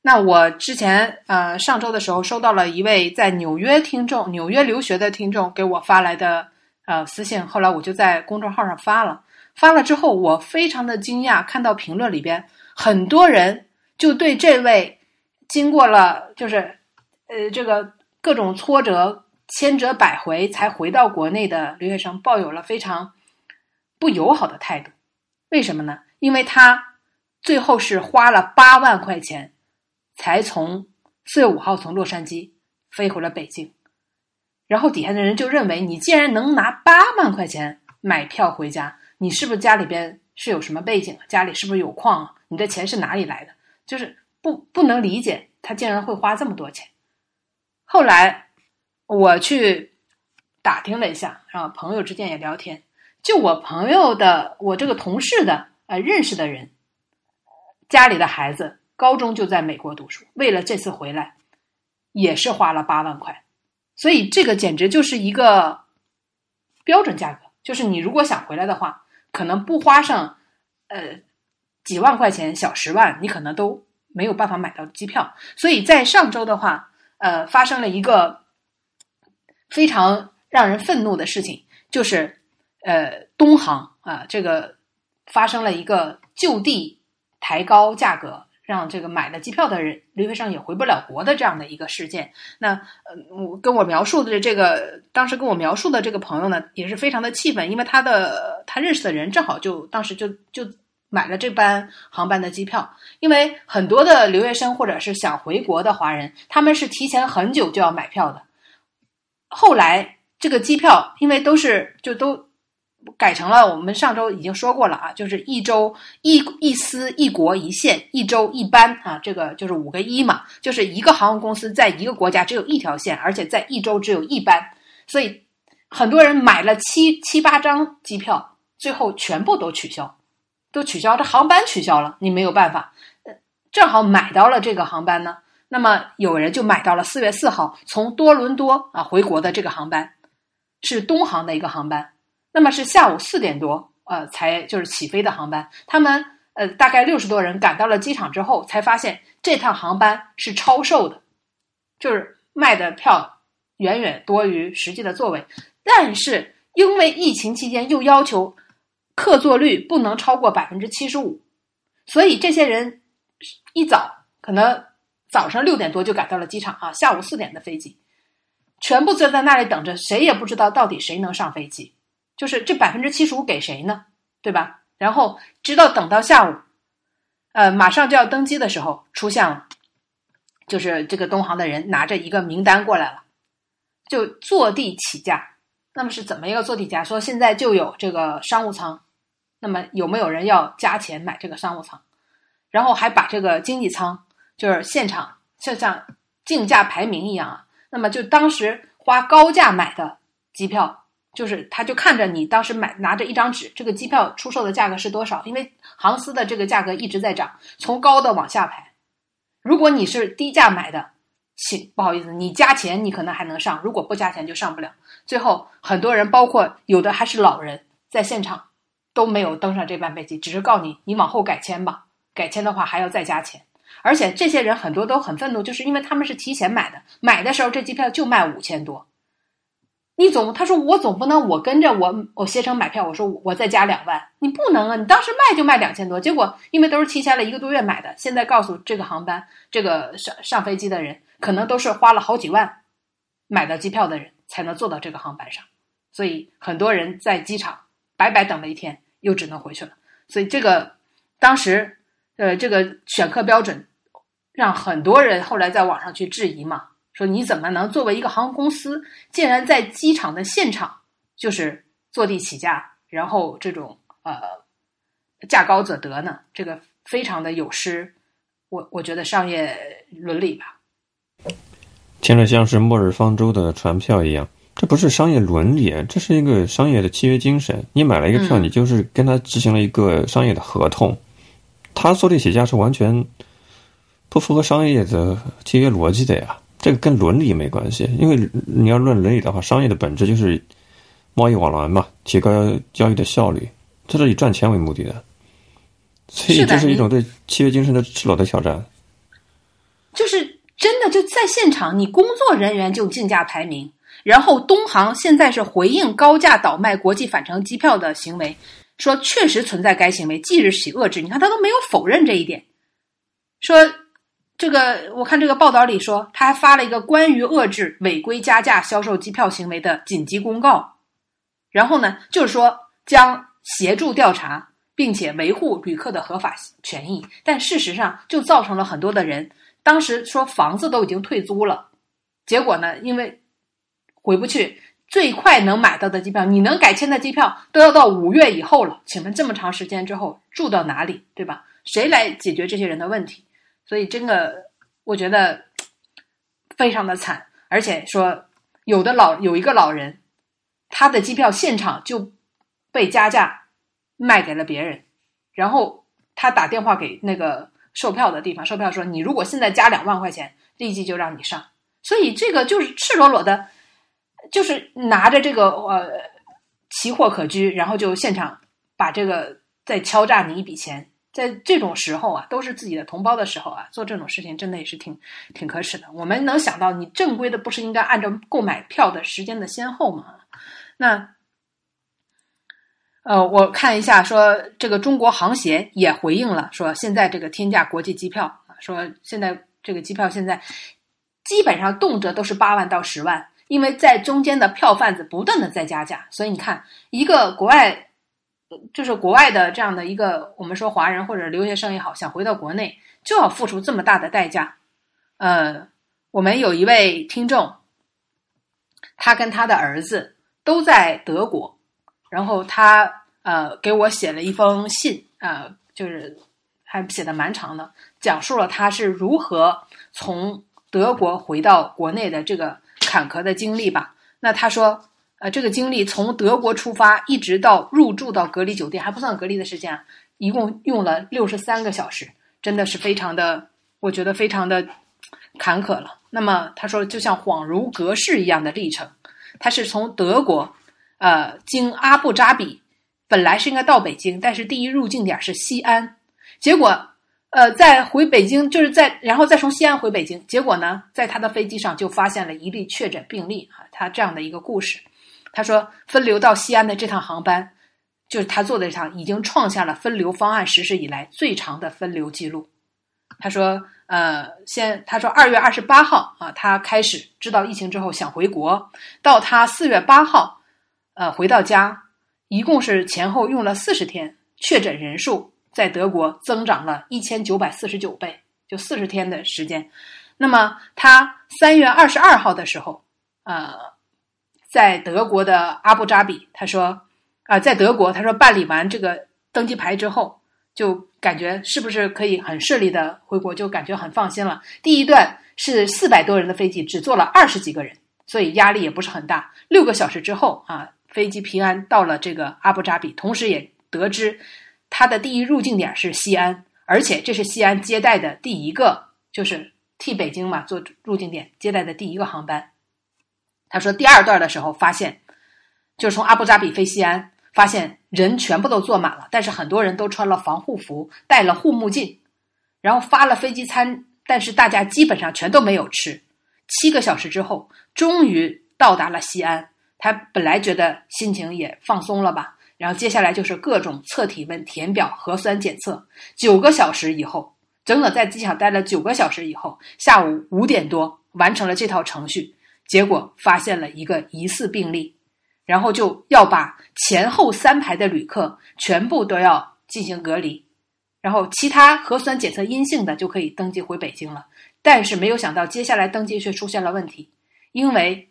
那我之前呃上周的时候收到了一位在纽约听众、纽约留学的听众给我发来的呃私信，后来我就在公众号上发了。发了之后，我非常的惊讶，看到评论里边很多人就对这位经过了就是呃这个各种挫折、千折百回才回到国内的留学生抱有了非常不友好的态度。为什么呢？因为他最后是花了八万块钱才从四月五号从洛杉矶飞回了北京，然后底下的人就认为你既然能拿八万块钱买票回家。你是不是家里边是有什么背景？家里是不是有矿啊？你的钱是哪里来的？就是不不能理解他竟然会花这么多钱。后来我去打听了一下，然后朋友之间也聊天，就我朋友的我这个同事的呃认识的人，家里的孩子高中就在美国读书，为了这次回来也是花了八万块，所以这个简直就是一个标准价格。就是你如果想回来的话，可能不花上呃几万块钱、小十万，你可能都没有办法买到机票。所以在上周的话，呃，发生了一个非常让人愤怒的事情，就是呃，东航啊，这个发生了一个就地抬高价格。让这个买了机票的人留学生也回不了国的这样的一个事件，那呃，我跟我描述的这个当时跟我描述的这个朋友呢，也是非常的气愤，因为他的他认识的人正好就当时就就买了这班航班的机票，因为很多的留学生或者是想回国的华人，他们是提前很久就要买票的，后来这个机票因为都是就都。改成了，我们上周已经说过了啊，就是一周一一司一国一线，一周一班啊，这个就是五个一嘛，就是一个航空公司在一个国家只有一条线，而且在一周只有一班，所以很多人买了七七八张机票，最后全部都取消，都取消，这航班取消了，你没有办法，正好买到了这个航班呢，那么有人就买到了四月四号从多伦多啊回国的这个航班，是东航的一个航班。那么是下午四点多，呃，才就是起飞的航班。他们呃，大概六十多人赶到了机场之后，才发现这趟航班是超售的，就是卖的票远远多于实际的座位。但是因为疫情期间又要求客座率不能超过百分之七十五，所以这些人一早可能早上六点多就赶到了机场啊，下午四点的飞机，全部坐在那里等着，谁也不知道到底谁能上飞机。就是这百分之七十五给谁呢？对吧？然后直到等到下午，呃，马上就要登机的时候，出现了，就是这个东航的人拿着一个名单过来了，就坐地起价。那么是怎么一个坐地价？说现在就有这个商务舱，那么有没有人要加钱买这个商务舱？然后还把这个经济舱，就是现场就像竞价排名一样啊。那么就当时花高价买的机票。就是他，就看着你当时买拿着一张纸，这个机票出售的价格是多少？因为航司的这个价格一直在涨，从高的往下排。如果你是低价买的，请不好意思，你加钱你可能还能上，如果不加钱就上不了。最后很多人，包括有的还是老人，在现场都没有登上这班飞机，只是告你你往后改签吧，改签的话还要再加钱。而且这些人很多都很愤怒，就是因为他们是提前买的，买的时候这机票就卖五千多。你总他说我总不能我跟着我我携程买票，我说我再加两万，你不能啊！你当时卖就卖两千多，结果因为都是提前了一个多月买的，现在告诉这个航班这个上上飞机的人，可能都是花了好几万买到机票的人才能坐到这个航班上，所以很多人在机场白白等了一天，又只能回去了。所以这个当时呃这个选课标准，让很多人后来在网上去质疑嘛。说你怎么能作为一个航空公司，竟然在机场的现场就是坐地起价，然后这种呃价高者得呢？这个非常的有失，我我觉得商业伦理吧。听着像是末日方舟的船票一样，这不是商业伦理，这是一个商业的契约精神。你买了一个票，你就是跟他执行了一个商业的合同，他坐地起价是完全不符合商业的契约逻辑的呀。这个跟伦理没关系，因为你要论伦理的话，商业的本质就是贸易往来嘛，提高交易的效率，这是以赚钱为目的的，所以这是一种对契约精神的赤裸的挑战。就是真的就在现场，你工作人员就竞价排名，然后东航现在是回应高价倒卖国际返程机票的行为，说确实存在该行为，即日起遏制。你看他都没有否认这一点，说。这个我看这个报道里说，他还发了一个关于遏制违规加价销售机票行为的紧急公告，然后呢，就是说将协助调查，并且维护旅客的合法权益。但事实上，就造成了很多的人当时说房子都已经退租了，结果呢，因为回不去，最快能买到的机票，你能改签的机票都要到五月以后了。请问这么长时间之后住到哪里，对吧？谁来解决这些人的问题？所以真的，我觉得非常的惨，而且说有的老有一个老人，他的机票现场就被加价卖给了别人，然后他打电话给那个售票的地方，售票说你如果现在加两万块钱，立即就让你上。所以这个就是赤裸裸的，就是拿着这个呃奇货可居，然后就现场把这个再敲诈你一笔钱。在这种时候啊，都是自己的同胞的时候啊，做这种事情真的也是挺挺可耻的。我们能想到，你正规的不是应该按照购买票的时间的先后吗？那，呃，我看一下，说这个中国航协也回应了，说现在这个天价国际机票啊，说现在这个机票现在基本上动辄都是八万到十万，因为在中间的票贩子不断的在加价，所以你看一个国外。就是国外的这样的一个，我们说华人或者留学生也好，想回到国内就要付出这么大的代价。呃，我们有一位听众，他跟他的儿子都在德国，然后他呃给我写了一封信啊，就是还写的蛮长的，讲述了他是如何从德国回到国内的这个坎坷的经历吧。那他说。呃，这个经历从德国出发，一直到入住到隔离酒店，还不算隔离的时间，一共用了六十三个小时，真的是非常的，我觉得非常的坎坷了。那么他说，就像恍如隔世一样的历程，他是从德国，呃，经阿布扎比，本来是应该到北京，但是第一入境点是西安，结果，呃，在回北京，就是在然后再从西安回北京，结果呢，在他的飞机上就发现了一例确诊病例啊，他这样的一个故事。他说，分流到西安的这趟航班，就是他坐的这趟，已经创下了分流方案实施以来最长的分流记录。他说，呃，先他说二月二十八号啊，他开始知道疫情之后想回国，到他四月八号，呃，回到家，一共是前后用了四十天，确诊人数在德国增长了一千九百四十九倍，就四十天的时间。那么他三月二十二号的时候，呃。在德国的阿布扎比，他说，啊，在德国，他说办理完这个登机牌之后，就感觉是不是可以很顺利的回国，就感觉很放心了。第一段是四百多人的飞机，只坐了二十几个人，所以压力也不是很大。六个小时之后啊，飞机平安到了这个阿布扎比，同时也得知他的第一入境点是西安，而且这是西安接待的第一个，就是替北京嘛做入境点接待的第一个航班。他说，第二段的时候发现，就是从阿布扎比飞西安，发现人全部都坐满了，但是很多人都穿了防护服，戴了护目镜，然后发了飞机餐，但是大家基本上全都没有吃。七个小时之后，终于到达了西安。他本来觉得心情也放松了吧，然后接下来就是各种测体温、填表、核酸检测。九个小时以后，整整在机场待了九个小时以后，下午五点多完成了这套程序。结果发现了一个疑似病例，然后就要把前后三排的旅客全部都要进行隔离，然后其他核酸检测阴性的就可以登机回北京了。但是没有想到，接下来登机却出现了问题，因为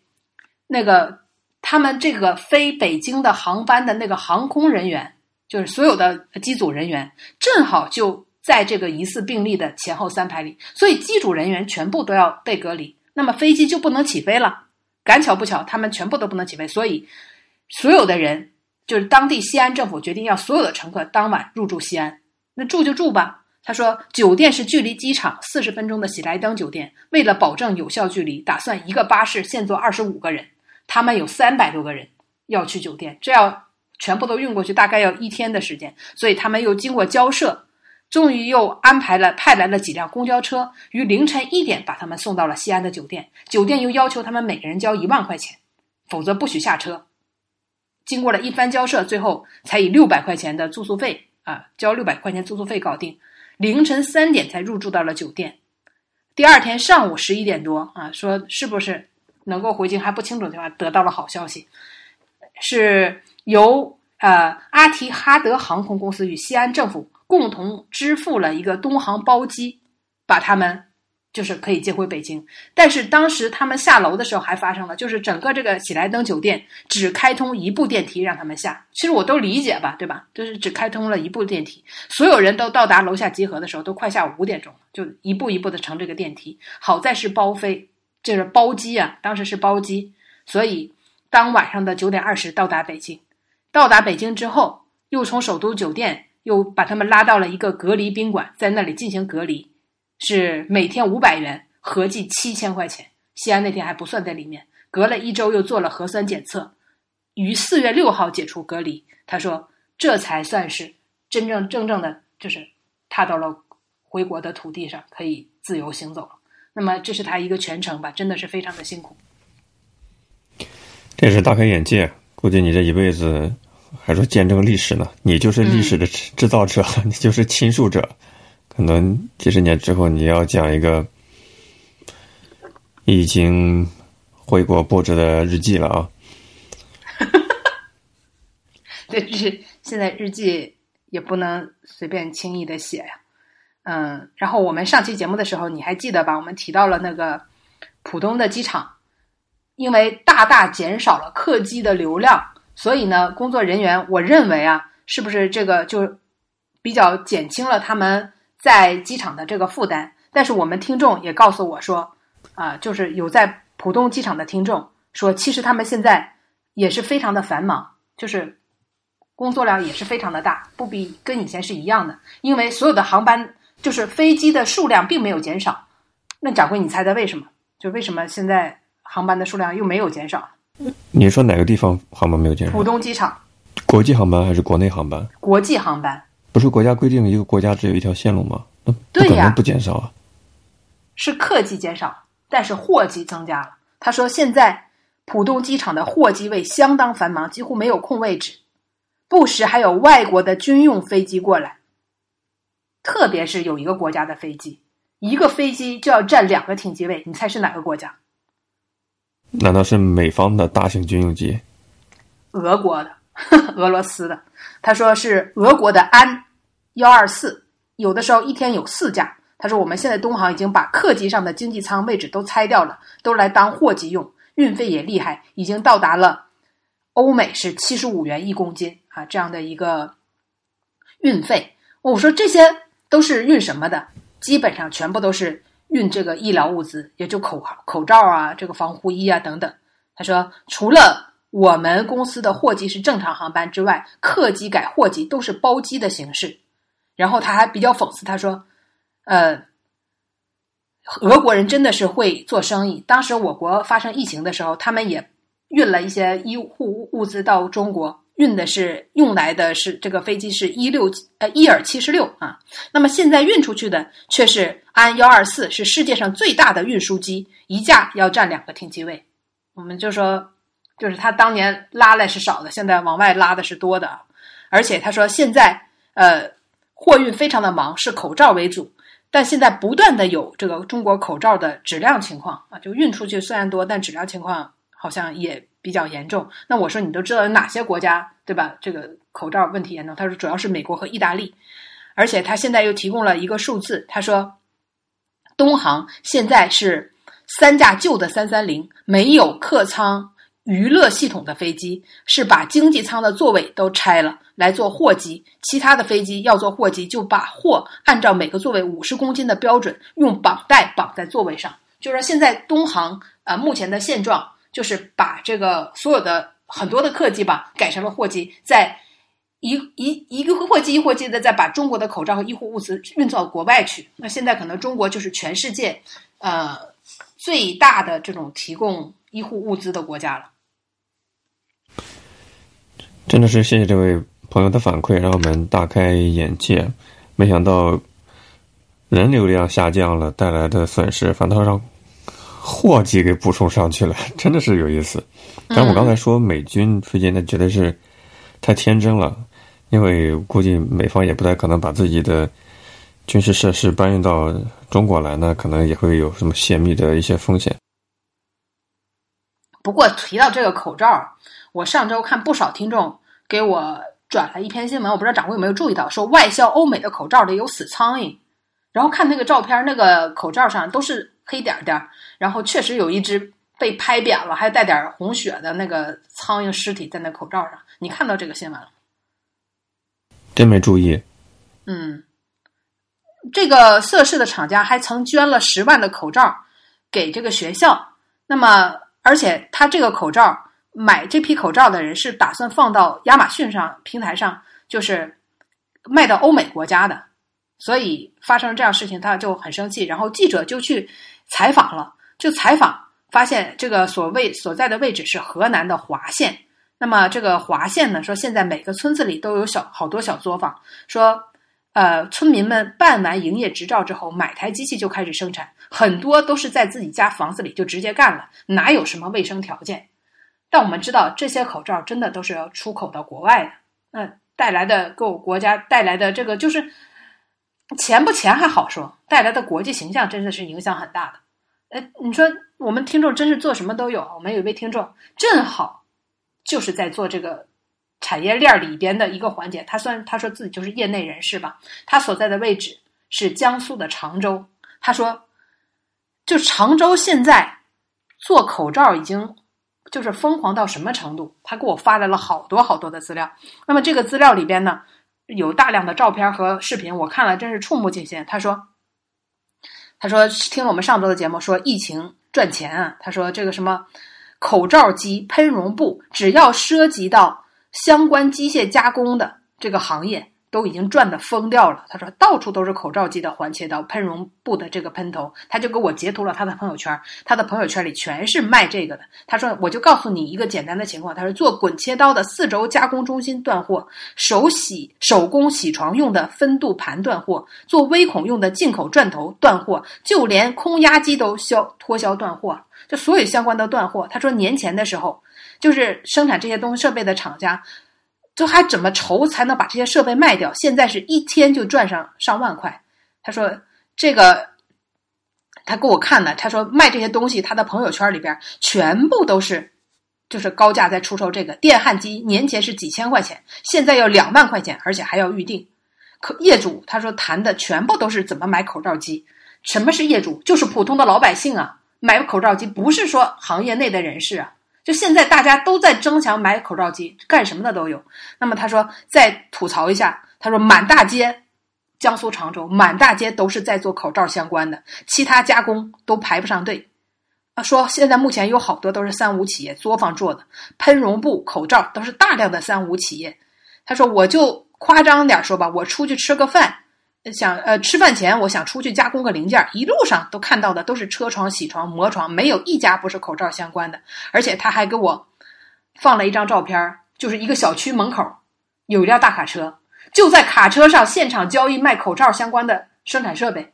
那个他们这个飞北京的航班的那个航空人员，就是所有的机组人员，正好就在这个疑似病例的前后三排里，所以机组人员全部都要被隔离。那么飞机就不能起飞了，赶巧不巧，他们全部都不能起飞，所以所有的人就是当地西安政府决定要所有的乘客当晚入住西安，那住就住吧。他说，酒店是距离机场四十分钟的喜来登酒店，为了保证有效距离，打算一个巴士限坐二十五个人，他们有三百多个人要去酒店，这要全部都运过去，大概要一天的时间，所以他们又经过交涉。终于又安排了派来了几辆公交车，于凌晨一点把他们送到了西安的酒店。酒店又要求他们每个人交一万块钱，否则不许下车。经过了一番交涉，最后才以六百块钱的住宿费啊，交六百块钱住宿费搞定。凌晨三点才入住到了酒店。第二天上午十一点多啊，说是不是能够回京还不清楚的话，得到了好消息，是由呃阿提哈德航空公司与西安政府。共同支付了一个东航包机，把他们就是可以接回北京。但是当时他们下楼的时候还发生了，就是整个这个喜来登酒店只开通一部电梯让他们下。其实我都理解吧，对吧？就是只开通了一部电梯，所有人都到达楼下集合的时候都快下午五点钟了，就一步一步的乘这个电梯。好在是包飞，就是包机啊，当时是包机，所以当晚上的九点二十到达北京。到达北京之后，又从首都酒店。又把他们拉到了一个隔离宾馆，在那里进行隔离，是每天五百元，合计七千块钱。西安那天还不算在里面，隔了一周又做了核酸检测，于四月六号解除隔离。他说，这才算是真正正正的，就是踏到了回国的土地上，可以自由行走了。那么，这是他一个全程吧，真的是非常的辛苦。这是大开眼界，估计你这一辈子还说见证历史呢，你就是历史的制造者，你就是倾诉者。可能几十年之后，你要讲一个已经回国布置的日记了啊。对，就是现在日记也不能随便轻易的写呀。嗯，然后我们上期节目的时候，你还记得吧？我们提到了那个浦东的机场，因为大大减少了客机的流量，所以呢，工作人员我认为啊，是不是这个就比较减轻了他们在机场的这个负担？但是我们听众也告诉我说，啊，就是有在浦东机场的听众说，其实他们现在也是非常的繁忙，就是工作量也是非常的大，不比跟以前是一样的，因为所有的航班。就是飞机的数量并没有减少，那掌柜，你猜猜为什么？就为什么现在航班的数量又没有减少？你说哪个地方航班没有减少？浦东机场，国际航班还是国内航班？国际航班。不是国家规定一个国家只有一条线路吗？那不可能不减少啊。是客机减少，但是货机增加了。他说现在浦东机场的货机位相当繁忙，几乎没有空位置，不时还有外国的军用飞机过来。特别是有一个国家的飞机，一个飞机就要占两个停机位，你猜是哪个国家？难道是美方的大型军用机？俄国的，俄罗斯的。他说是俄国的安幺二四，有的时候一天有四架。他说我们现在东航已经把客机上的经济舱位置都拆掉了，都来当货机用，运费也厉害，已经到达了欧美是七十五元一公斤啊这样的一个运费。我说这些。都是运什么的？基本上全部都是运这个医疗物资，也就口口罩啊，这个防护衣啊等等。他说，除了我们公司的货机是正常航班之外，客机改货机都是包机的形式。然后他还比较讽刺，他说：“呃，俄国人真的是会做生意。当时我国发生疫情的时候，他们也运了一些医护物资到中国。”运的是用来的是这个飞机是一六呃伊尔七十六啊，那么现在运出去的却是安幺二四，是世界上最大的运输机，一架要占两个停机位。我们就说，就是他当年拉来是少的，现在往外拉的是多的。而且他说现在呃货运非常的忙，是口罩为主，但现在不断的有这个中国口罩的质量情况啊，就运出去虽然多，但质量情况好像也。比较严重，那我说你都知道有哪些国家对吧？这个口罩问题严重，他说主要是美国和意大利，而且他现在又提供了一个数字，他说东航现在是三架旧的三三零没有客舱娱乐系统的飞机，是把经济舱的座位都拆了来做货机，其他的飞机要做货机就把货按照每个座位五十公斤的标准用绑带绑在座位上，就是说现在东航啊目前的现状。就是把这个所有的很多的客机吧改成了货机，在一一一个货机一货机的再把中国的口罩和医护物资运到国外去。那现在可能中国就是全世界呃最大的这种提供医护物资的国家了。真的是谢谢这位朋友的反馈，让我们大开眼界。没想到人流量下降了带来的损失，反倒让。货机给补充上去了，真的是有意思。但我刚才说美军飞机，那绝对是太天真了，因为估计美方也不太可能把自己的军事设施搬运到中国来，呢可能也会有什么泄密的一些风险。不过提到这个口罩，我上周看不少听众给我转了一篇新闻，我不知道掌柜有没有注意到，说外销欧美的口罩里有死苍蝇，然后看那个照片，那个口罩上都是。黑点点儿，然后确实有一只被拍扁了，还带点红血的那个苍蝇尸体在那口罩上。你看到这个新闻了？真没注意。嗯，这个涉事的厂家还曾捐了十万的口罩给这个学校。那么，而且他这个口罩买这批口罩的人是打算放到亚马逊上平台上，就是卖到欧美国家的。所以发生这样事情，他就很生气，然后记者就去。采访了，就采访发现这个所谓所在的位置是河南的滑县，那么这个华县呢说，现在每个村子里都有小好多小作坊，说呃村民们办完营业执照之后，买台机器就开始生产，很多都是在自己家房子里就直接干了，哪有什么卫生条件？但我们知道这些口罩真的都是要出口到国外的，那带来的给我国家带来的这个就是钱不钱还好说，带来的国际形象真的是影响很大的。呃，你说我们听众真是做什么都有，我们有一位听众正好就是在做这个产业链里边的一个环节，他算他说自己就是业内人士吧，他所在的位置是江苏的常州，他说就常州现在做口罩已经。就是疯狂到什么程度？他给我发来了好多好多的资料。那么这个资料里边呢，有大量的照片和视频，我看了真是触目惊心。他说：“他说听了我们上周的节目，说疫情赚钱啊。他说这个什么口罩机、喷绒布，只要涉及到相关机械加工的这个行业。”都已经赚的疯掉了。他说到处都是口罩机的环切刀、喷绒布的这个喷头，他就给我截图了他的朋友圈，他的朋友圈里全是卖这个的。他说我就告诉你一个简单的情况，他说做滚切刀的四轴加工中心断货，手洗手工洗床用的分度盘断货，做微孔用的进口钻头断货，就连空压机都销脱销断货，就所有相关的断货。他说年前的时候，就是生产这些东西设备的厂家。就还怎么筹才能把这些设备卖掉？现在是一天就赚上上万块。他说这个，他给我看的。他说卖这些东西，他的朋友圈里边全部都是，就是高价在出售这个电焊机，年前是几千块钱，现在要两万块钱，而且还要预定。可业主他说谈的全部都是怎么买口罩机。什么是业主？就是普通的老百姓啊，买口罩机不是说行业内的人士啊。就现在大家都在争抢买口罩机，干什么的都有。那么他说再吐槽一下，他说满大街，江苏常州满大街都是在做口罩相关的，其他加工都排不上队。啊，说现在目前有好多都是三无企业作坊做的喷绒布、口罩都是大量的三无企业。他说我就夸张点说吧，我出去吃个饭。想呃，吃饭前我想出去加工个零件，一路上都看到的都是车床、铣床、磨床，没有一家不是口罩相关的。而且他还给我放了一张照片，就是一个小区门口有一辆大卡车，就在卡车上现场交易卖口罩相关的生产设备。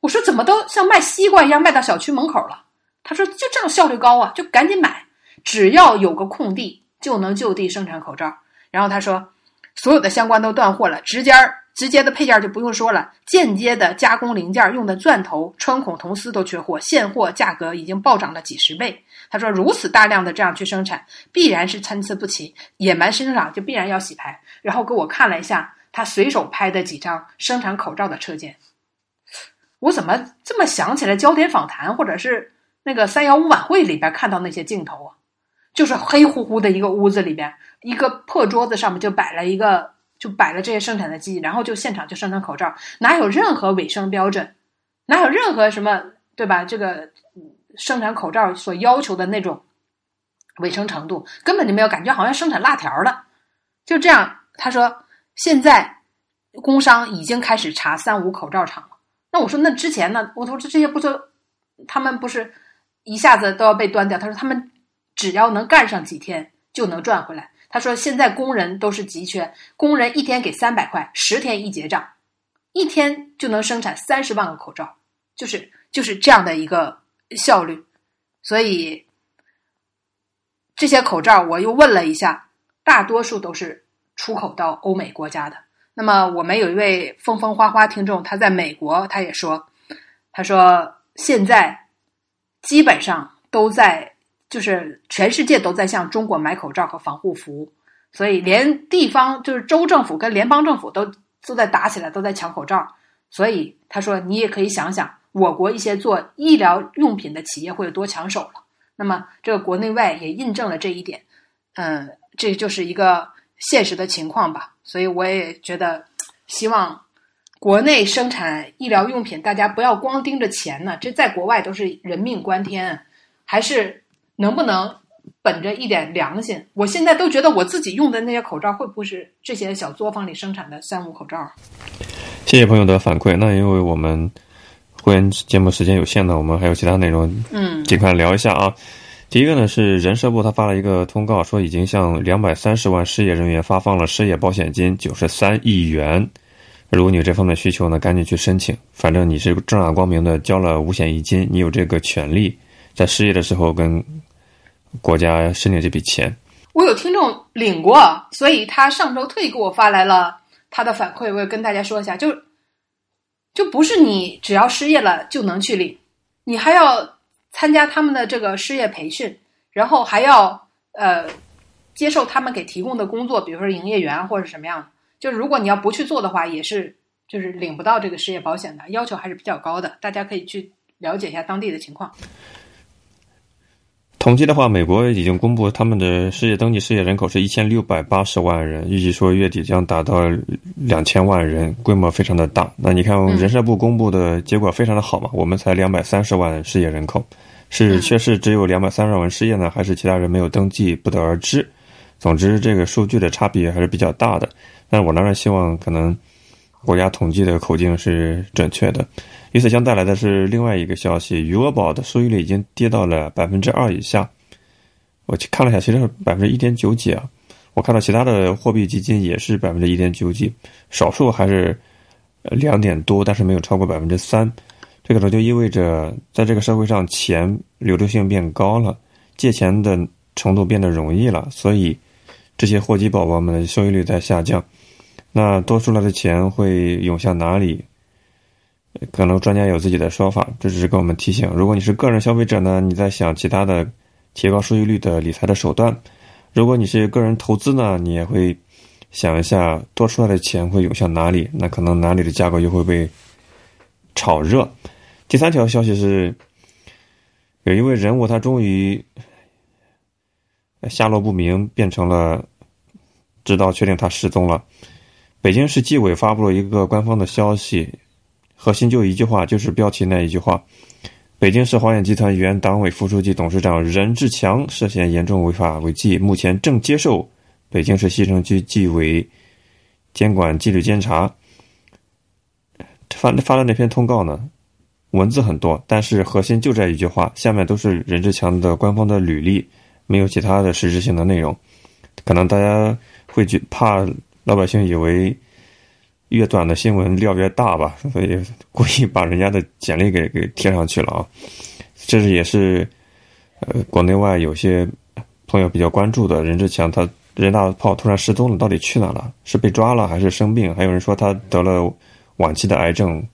我说怎么都像卖西瓜一样卖到小区门口了？他说就这样效率高啊，就赶紧买，只要有个空地就能就地生产口罩。然后他说所有的相关都断货了，直接儿。直接的配件就不用说了，间接的加工零件用的钻头、穿孔铜丝都缺货，现货价格已经暴涨了几十倍。他说，如此大量的这样去生产，必然是参差不齐，野蛮生长就必然要洗牌。然后给我看了一下他随手拍的几张生产口罩的车间，我怎么这么想起来焦点访谈或者是那个三幺五晚会里边看到那些镜头啊？就是黑乎乎的一个屋子里边，一个破桌子上面就摆了一个。就摆了这些生产的机器，然后就现场就生产口罩，哪有任何卫生标准，哪有任何什么对吧？这个生产口罩所要求的那种卫生程度，根本就没有，感觉好像生产辣条了。就这样，他说现在工商已经开始查三无口罩厂了。那我说那之前呢？我说这些不就他们不是一下子都要被端掉？他说他们只要能干上几天就能赚回来。他说：“现在工人都是急缺，工人一天给三百块，十天一结账，一天就能生产三十万个口罩，就是就是这样的一个效率。所以这些口罩我又问了一下，大多数都是出口到欧美国家的。那么我们有一位风风花花听众，他在美国，他也说，他说现在基本上都在。”就是全世界都在向中国买口罩和防护服，所以连地方就是州政府跟联邦政府都都在打起来，都在抢口罩。所以他说，你也可以想想，我国一些做医疗用品的企业会有多抢手了。那么这个国内外也印证了这一点，嗯，这就是一个现实的情况吧。所以我也觉得，希望国内生产医疗用品，大家不要光盯着钱呢，这在国外都是人命关天，还是。能不能本着一点良心？我现在都觉得我自己用的那些口罩，会不会是这些小作坊里生产的三无口罩？谢谢朋友的反馈。那因为我们会员节目时间有限呢，我们还有其他内容，嗯，尽快聊一下啊。第一个呢是人社部他发了一个通告，说已经向两百三十万失业人员发放了失业保险金九十三亿元。如果你有这方面需求呢，赶紧去申请。反正你是正大光明的交了五险一金，你有这个权利在失业的时候跟国家申请这笔钱。我有听众领过，所以他上周特意给我发来了他的反馈，我也跟大家说一下，就就不是你只要失业了就能去领，你还要参加他们的这个失业培训，然后还要呃接受他们给提供的工作，比如说营业员或者什么样的。就如果你要不去做的话，也是就是领不到这个失业保险的，要求还是比较高的，大家可以去了解一下当地的情况。统计的话，美国已经公布他们的失业登记失业人口是一千六百八十万人，预计说月底将达到两千万人，规模非常的大。那你看人社部公布的结果非常的好嘛？我们才两百三十万失业人口，是确实只有两百三十万失业呢，还是其他人没有登记，不得而知。总之，这个数据的差别还是比较大的。但是我当然希望可能国家统计的口径是准确的。与此相带来的是另外一个消息，余额宝的收益率已经跌到了百分之二以下。我去看了一下，其实是百分之一点九几啊。我看到其他的货币基金也是百分之一点九几，少数还是两点多，但是没有超过百分之三。这个呢就意味着在这个社会上钱流动性变高了，借钱的程度变得容易了，所以这些货基宝宝们的收益率在下降。那多出来的钱会涌向哪里？可能专家有自己的说法，这只是跟我们提醒。如果你是个人消费者呢，你在想其他的提高收益率的理财的手段；如果你是个人投资呢，你也会想一下多出来的钱会涌向哪里，那可能哪里的价格又会被炒热。第三条消息是，有一位人物他终于下落不明，变成了直到确定他失踪了。北京市纪委发布了一个官方的消息。核心就一句话，就是标题那一句话：北京市华远集团原党委副书记、董事长任志强涉嫌严重违法违纪，目前正接受北京市西城区纪委监管纪律监察。发发的那篇通告呢，文字很多，但是核心就这一句话，下面都是任志强的官方的履历，没有其他的实质性的内容。可能大家会觉怕老百姓以为。越短的新闻料越大吧，所以故意把人家的简历给给贴上去了啊。这是也是呃国内外有些朋友比较关注的任志强，他人大炮突然失踪了，到底去哪了？是被抓了还是生病？还有人说他得了晚期的癌症，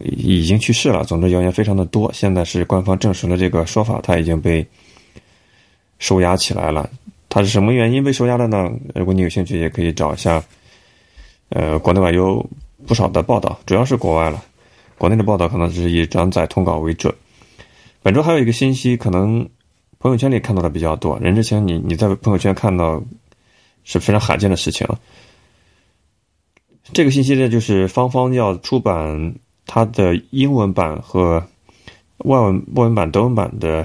已经去世了。总之谣言非常的多。现在是官方证实了这个说法，他已经被收押起来了。他是什么原因被收押的呢？如果你有兴趣，也可以找一下。呃，国内外有不少的报道，主要是国外了。国内的报道可能只是以转载通稿为准。本周还有一个信息，可能朋友圈里看到的比较多。任志强，你你在朋友圈看到是非常罕见的事情。这个信息呢，就是芳芳要出版它的英文版和外文外文版、德文版的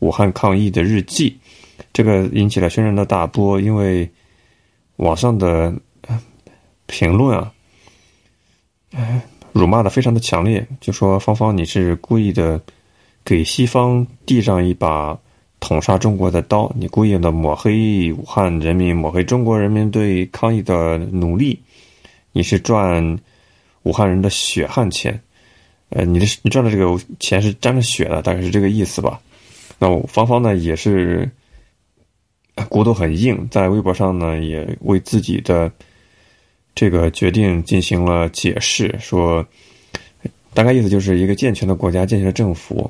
武汉抗疫的日记。这个引起了轩然的大波，因为网上的。评论啊，辱骂的非常的强烈，就说芳芳你是故意的，给西方递上一把捅杀中国的刀，你故意的抹黑武汉人民，抹黑中国人民对抗疫的努力，你是赚武汉人的血汗钱，呃，你的你赚的这个钱是沾着血的，大概是这个意思吧。那芳芳呢也是骨头很硬，在微博上呢也为自己的。这个决定进行了解释，说大概意思就是一个健全的国家、健全的政府，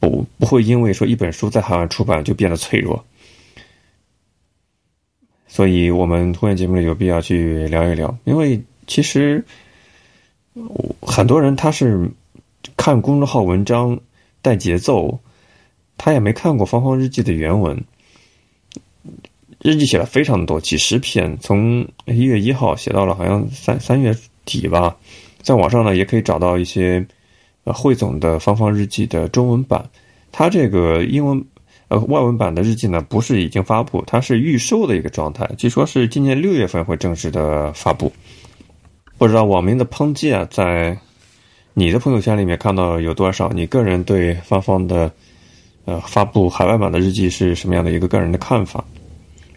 不不会因为说一本书在海外出版就变得脆弱。所以，我们突然节目里有必要去聊一聊，因为其实很多人他是看公众号文章带节奏，他也没看过《芳芳日记》的原文。日记写了非常多，几十篇，从一月一号写到了好像三三月底吧。在网上呢，也可以找到一些呃汇总的芳芳日记的中文版。它这个英文呃外文版的日记呢，不是已经发布，它是预售的一个状态，据说是今年六月份会正式的发布。不知道网民的抨击啊，在你的朋友圈里面看到有多少？你个人对芳芳的呃发布海外版的日记是什么样的一个个人的看法，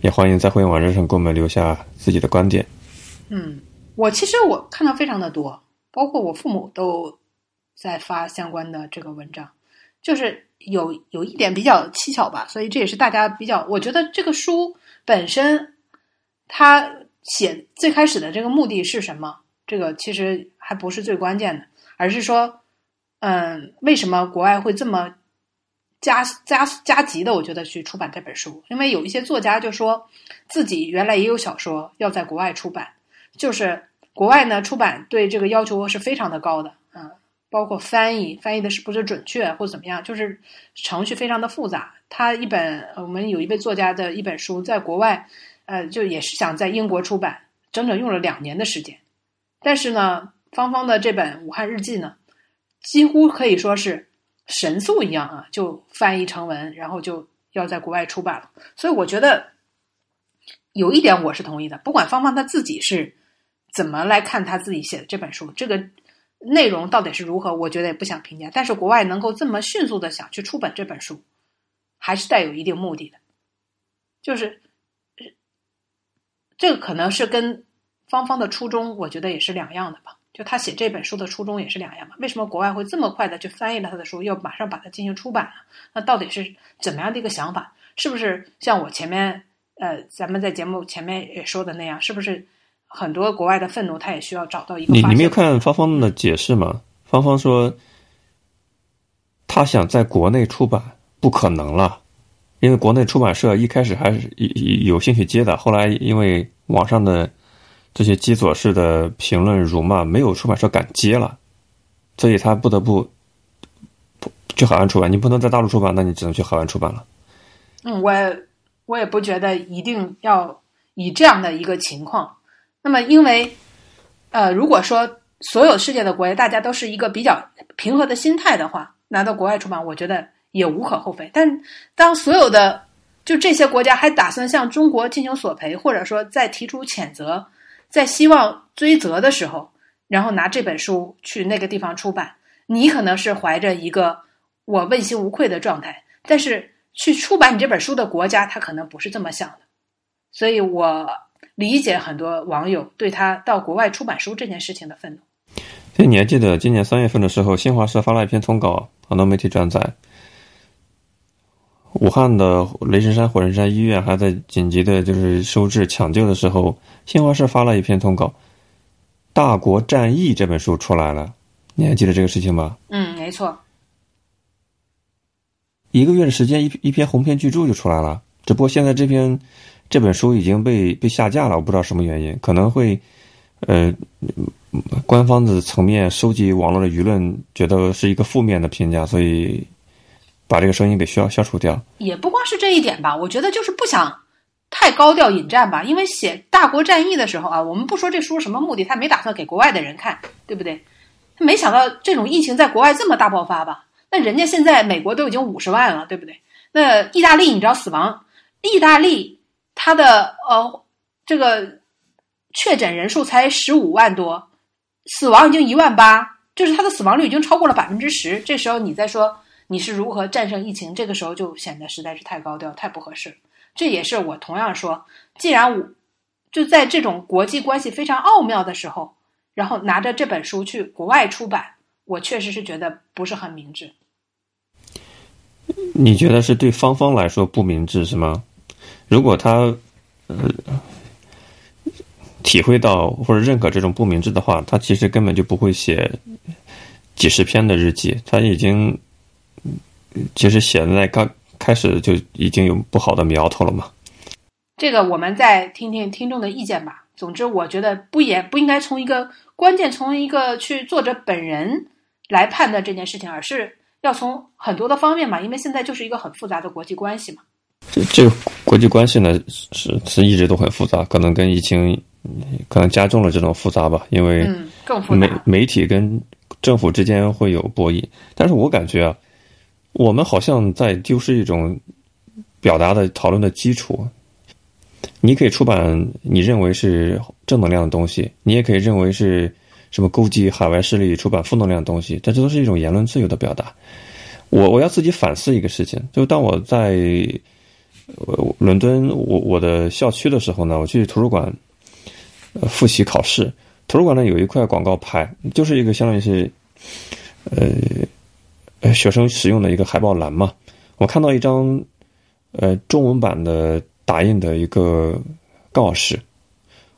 也欢迎在会员网站上给我们留下自己的观点。嗯，我其实我看到非常的多，包括我父母都在发相关的这个文章，就是有有一点比较蹊跷吧，所以这也是大家比较，我觉得这个书本身它写最开始的这个目的是什么？这个其实还不是最关键的，而是说，嗯，为什么国外会这么加加加急的？我觉得去出版这本书，因为有一些作家就说自己原来也有小说要在国外出版，就是国外呢出版对这个要求是非常的高的，嗯，包括翻译翻译的是不是准确或怎么样，就是程序非常的复杂。他一本我们有一位作家的一本书在国外，呃，就也是想在英国出版，整整用了两年的时间。但是呢，芳芳的这本《武汉日记》呢，几乎可以说是神速一样啊，就翻译成文，然后就要在国外出版了。所以我觉得有一点我是同意的，不管芳芳她自己是怎么来看她自己写的这本书，这个内容到底是如何，我觉得也不想评价。但是国外能够这么迅速的想去出版这本书，还是带有一定目的的，就是这个可能是跟。芳芳的初衷，我觉得也是两样的吧。就他写这本书的初衷也是两样嘛。为什么国外会这么快的去翻译了他的书，又马上把它进行出版了？那到底是怎么样的一个想法？是不是像我前面呃，咱们在节目前面也说的那样？是不是很多国外的愤怒，他也需要找到一个？你你没有看芳芳的解释吗？芳芳说，他想在国内出版不可能了，因为国内出版社一开始还是有有兴趣接的，后来因为网上的。这些基佐式的评论辱骂，没有出版社敢接了，所以他不得不去海外出版。你不能在大陆出版，那你只能去海外出版了。嗯，我我也不觉得一定要以这样的一个情况。那么，因为呃，如果说所有世界的国家大家都是一个比较平和的心态的话，拿到国外出版，我觉得也无可厚非。但当所有的就这些国家还打算向中国进行索赔，或者说再提出谴责。在希望追责的时候，然后拿这本书去那个地方出版，你可能是怀着一个我问心无愧的状态，但是去出版你这本书的国家，他可能不是这么想的，所以我理解很多网友对他到国外出版书这件事情的愤怒。所以你还记得今年三月份的时候，新华社发了一篇通稿，很多媒体转载。武汉的雷神山火神山医院还在紧急的，就是收治抢救的时候，新华社发了一篇通稿，《大国战役》这本书出来了，你还记得这个事情吗？嗯，没错。一个月的时间，一一篇鸿篇巨著就出来了。只不过现在这篇这本书已经被被下架了，我不知道什么原因，可能会呃，官方的层面收集网络的舆论，觉得是一个负面的评价，所以。把这个声音给消消除掉，也不光是这一点吧。我觉得就是不想太高调引战吧。因为写《大国战役》的时候啊，我们不说这书什么目的，他没打算给国外的人看，对不对？他没想到这种疫情在国外这么大爆发吧？那人家现在美国都已经五十万了，对不对？那意大利你知道死亡？意大利它的呃这个确诊人数才十五万多，死亡已经一万八，就是它的死亡率已经超过了百分之十。这时候你再说。你是如何战胜疫情？这个时候就显得实在是太高调、太不合适。这也是我同样说，既然我就在这种国际关系非常奥妙的时候，然后拿着这本书去国外出版，我确实是觉得不是很明智。你觉得是对芳芳来说不明智是吗？如果他呃体会到或者认可这种不明智的话，他其实根本就不会写几十篇的日记，他已经。其实写在刚开始就已经有不好的苗头了嘛。这个我们再听听听众的意见吧。总之，我觉得不也不应该从一个关键从一个去作者本人来判断这件事情，而是要从很多的方面嘛。因为现在就是一个很复杂的国际关系嘛。这这个国际关系呢，是是一直都很复杂，可能跟疫情可能加重了这种复杂吧。因为媒媒体跟政府之间会有博弈，但是我感觉啊。我们好像在丢失一种表达的讨论的基础。你可以出版你认为是正能量的东西，你也可以认为是什么勾结海外势力出版负能量的东西，但这都是一种言论自由的表达。我我要自己反思一个事情，就当我在伦敦我我的校区的时候呢，我去图书馆复习考试，图书馆呢有一块广告牌，就是一个相当于是呃呃学生使用的一个海报栏嘛。我看到一张呃中文版的打印的一个告示，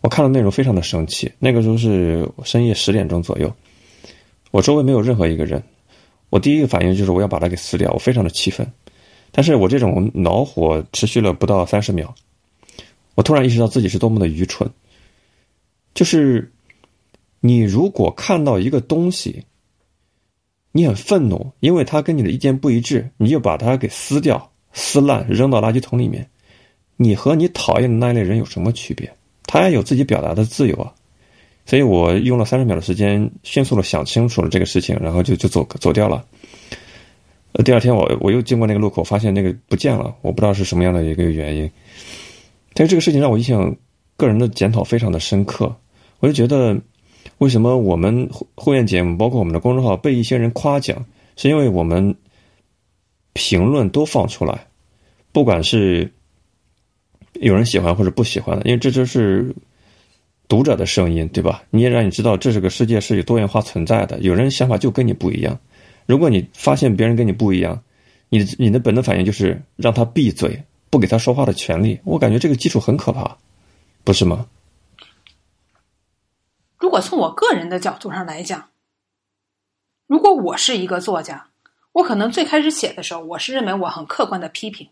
我看了内容非常的生气。那个时候是深夜十点钟左右，我周围没有任何一个人。我第一个反应就是我要把它给撕掉，我非常的气愤。但是我这种恼火持续了不到三十秒，我突然意识到自己是多么的愚蠢。就是你如果看到一个东西，你很愤怒，因为他跟你的意见不一致，你就把它给撕掉、撕烂、扔到垃圾桶里面。你和你讨厌的那一类人有什么区别？他也有自己表达的自由啊。所以我用了三十秒的时间，迅速的想清楚了这个事情，然后就就走走掉了。呃，第二天我我又经过那个路口，发现那个不见了，我不知道是什么样的一个原因。但是这个事情让我印象个人的检讨非常的深刻，我就觉得为什么我们会员节目，包括我们的公众号被一些人夸奖，是因为我们评论都放出来，不管是有人喜欢或者不喜欢的，因为这就是。读者的声音，对吧？你也让你知道，这是个世界是有多元化存在的。有人想法就跟你不一样。如果你发现别人跟你不一样，你你的本能反应就是让他闭嘴，不给他说话的权利。我感觉这个基础很可怕，不是吗？如果从我个人的角度上来讲，如果我是一个作家，我可能最开始写的时候，我是认为我很客观的批评，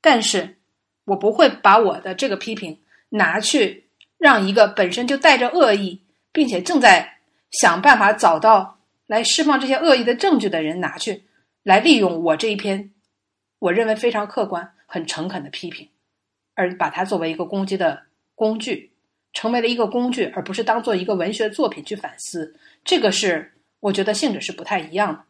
但是我不会把我的这个批评拿去。让一个本身就带着恶意，并且正在想办法找到来释放这些恶意的证据的人拿去，来利用我这一篇我认为非常客观、很诚恳的批评，而把它作为一个攻击的工具，成为了一个工具，而不是当做一个文学作品去反思。这个是我觉得性质是不太一样的。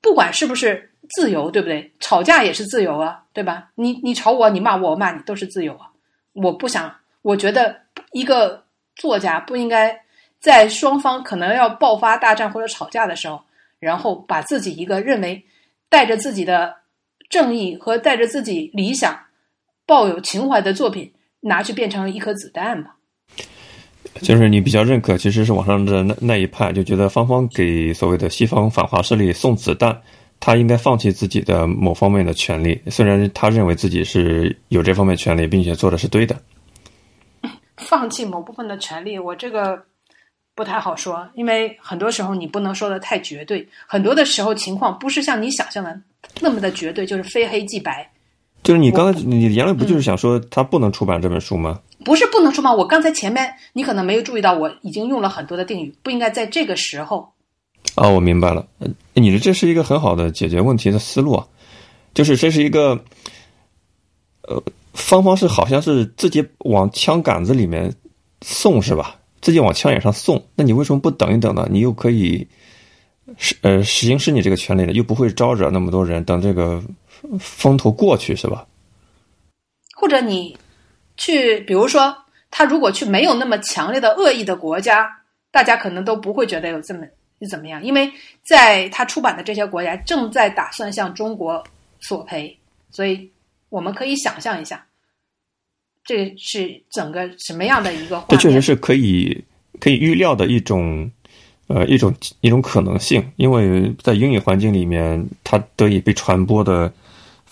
不管是不是自由，对不对？吵架也是自由啊，对吧？你你吵我，你骂我，我骂你，都是自由啊。我不想。我觉得一个作家不应该在双方可能要爆发大战或者吵架的时候，然后把自己一个认为带着自己的正义和带着自己理想、抱有情怀的作品拿去变成一颗子弹吧。就是你比较认可，其实是网上的那那一派，就觉得芳芳给所谓的西方反华势力送子弹，他应该放弃自己的某方面的权利，虽然他认为自己是有这方面权利，并且做的是对的。放弃某部分的权利，我这个不太好说，因为很多时候你不能说的太绝对。很多的时候情况不是像你想象的那么的绝对，就是非黑即白。就是你刚才你的言论不就是想说他不能出版这本书吗？不是不能出版，我刚才前面你可能没有注意到，我已经用了很多的定语，不应该在这个时候。啊，我明白了，你的这是一个很好的解决问题的思路啊，就是这是一个，呃。芳芳是好像是自己往枪杆子里面送是吧？自己往枪眼上送，那你为什么不等一等呢？你又可以是呃实行使你这个权利的，又不会招惹那么多人，等这个风头过去是吧？或者你去，比如说他如果去没有那么强烈的恶意的国家，大家可能都不会觉得有这么怎么样，因为在他出版的这些国家正在打算向中国索赔，所以。我们可以想象一下，这是整个什么样的一个？这确实是可以可以预料的一种，呃，一种一种可能性。因为在英语环境里面，它得以被传播的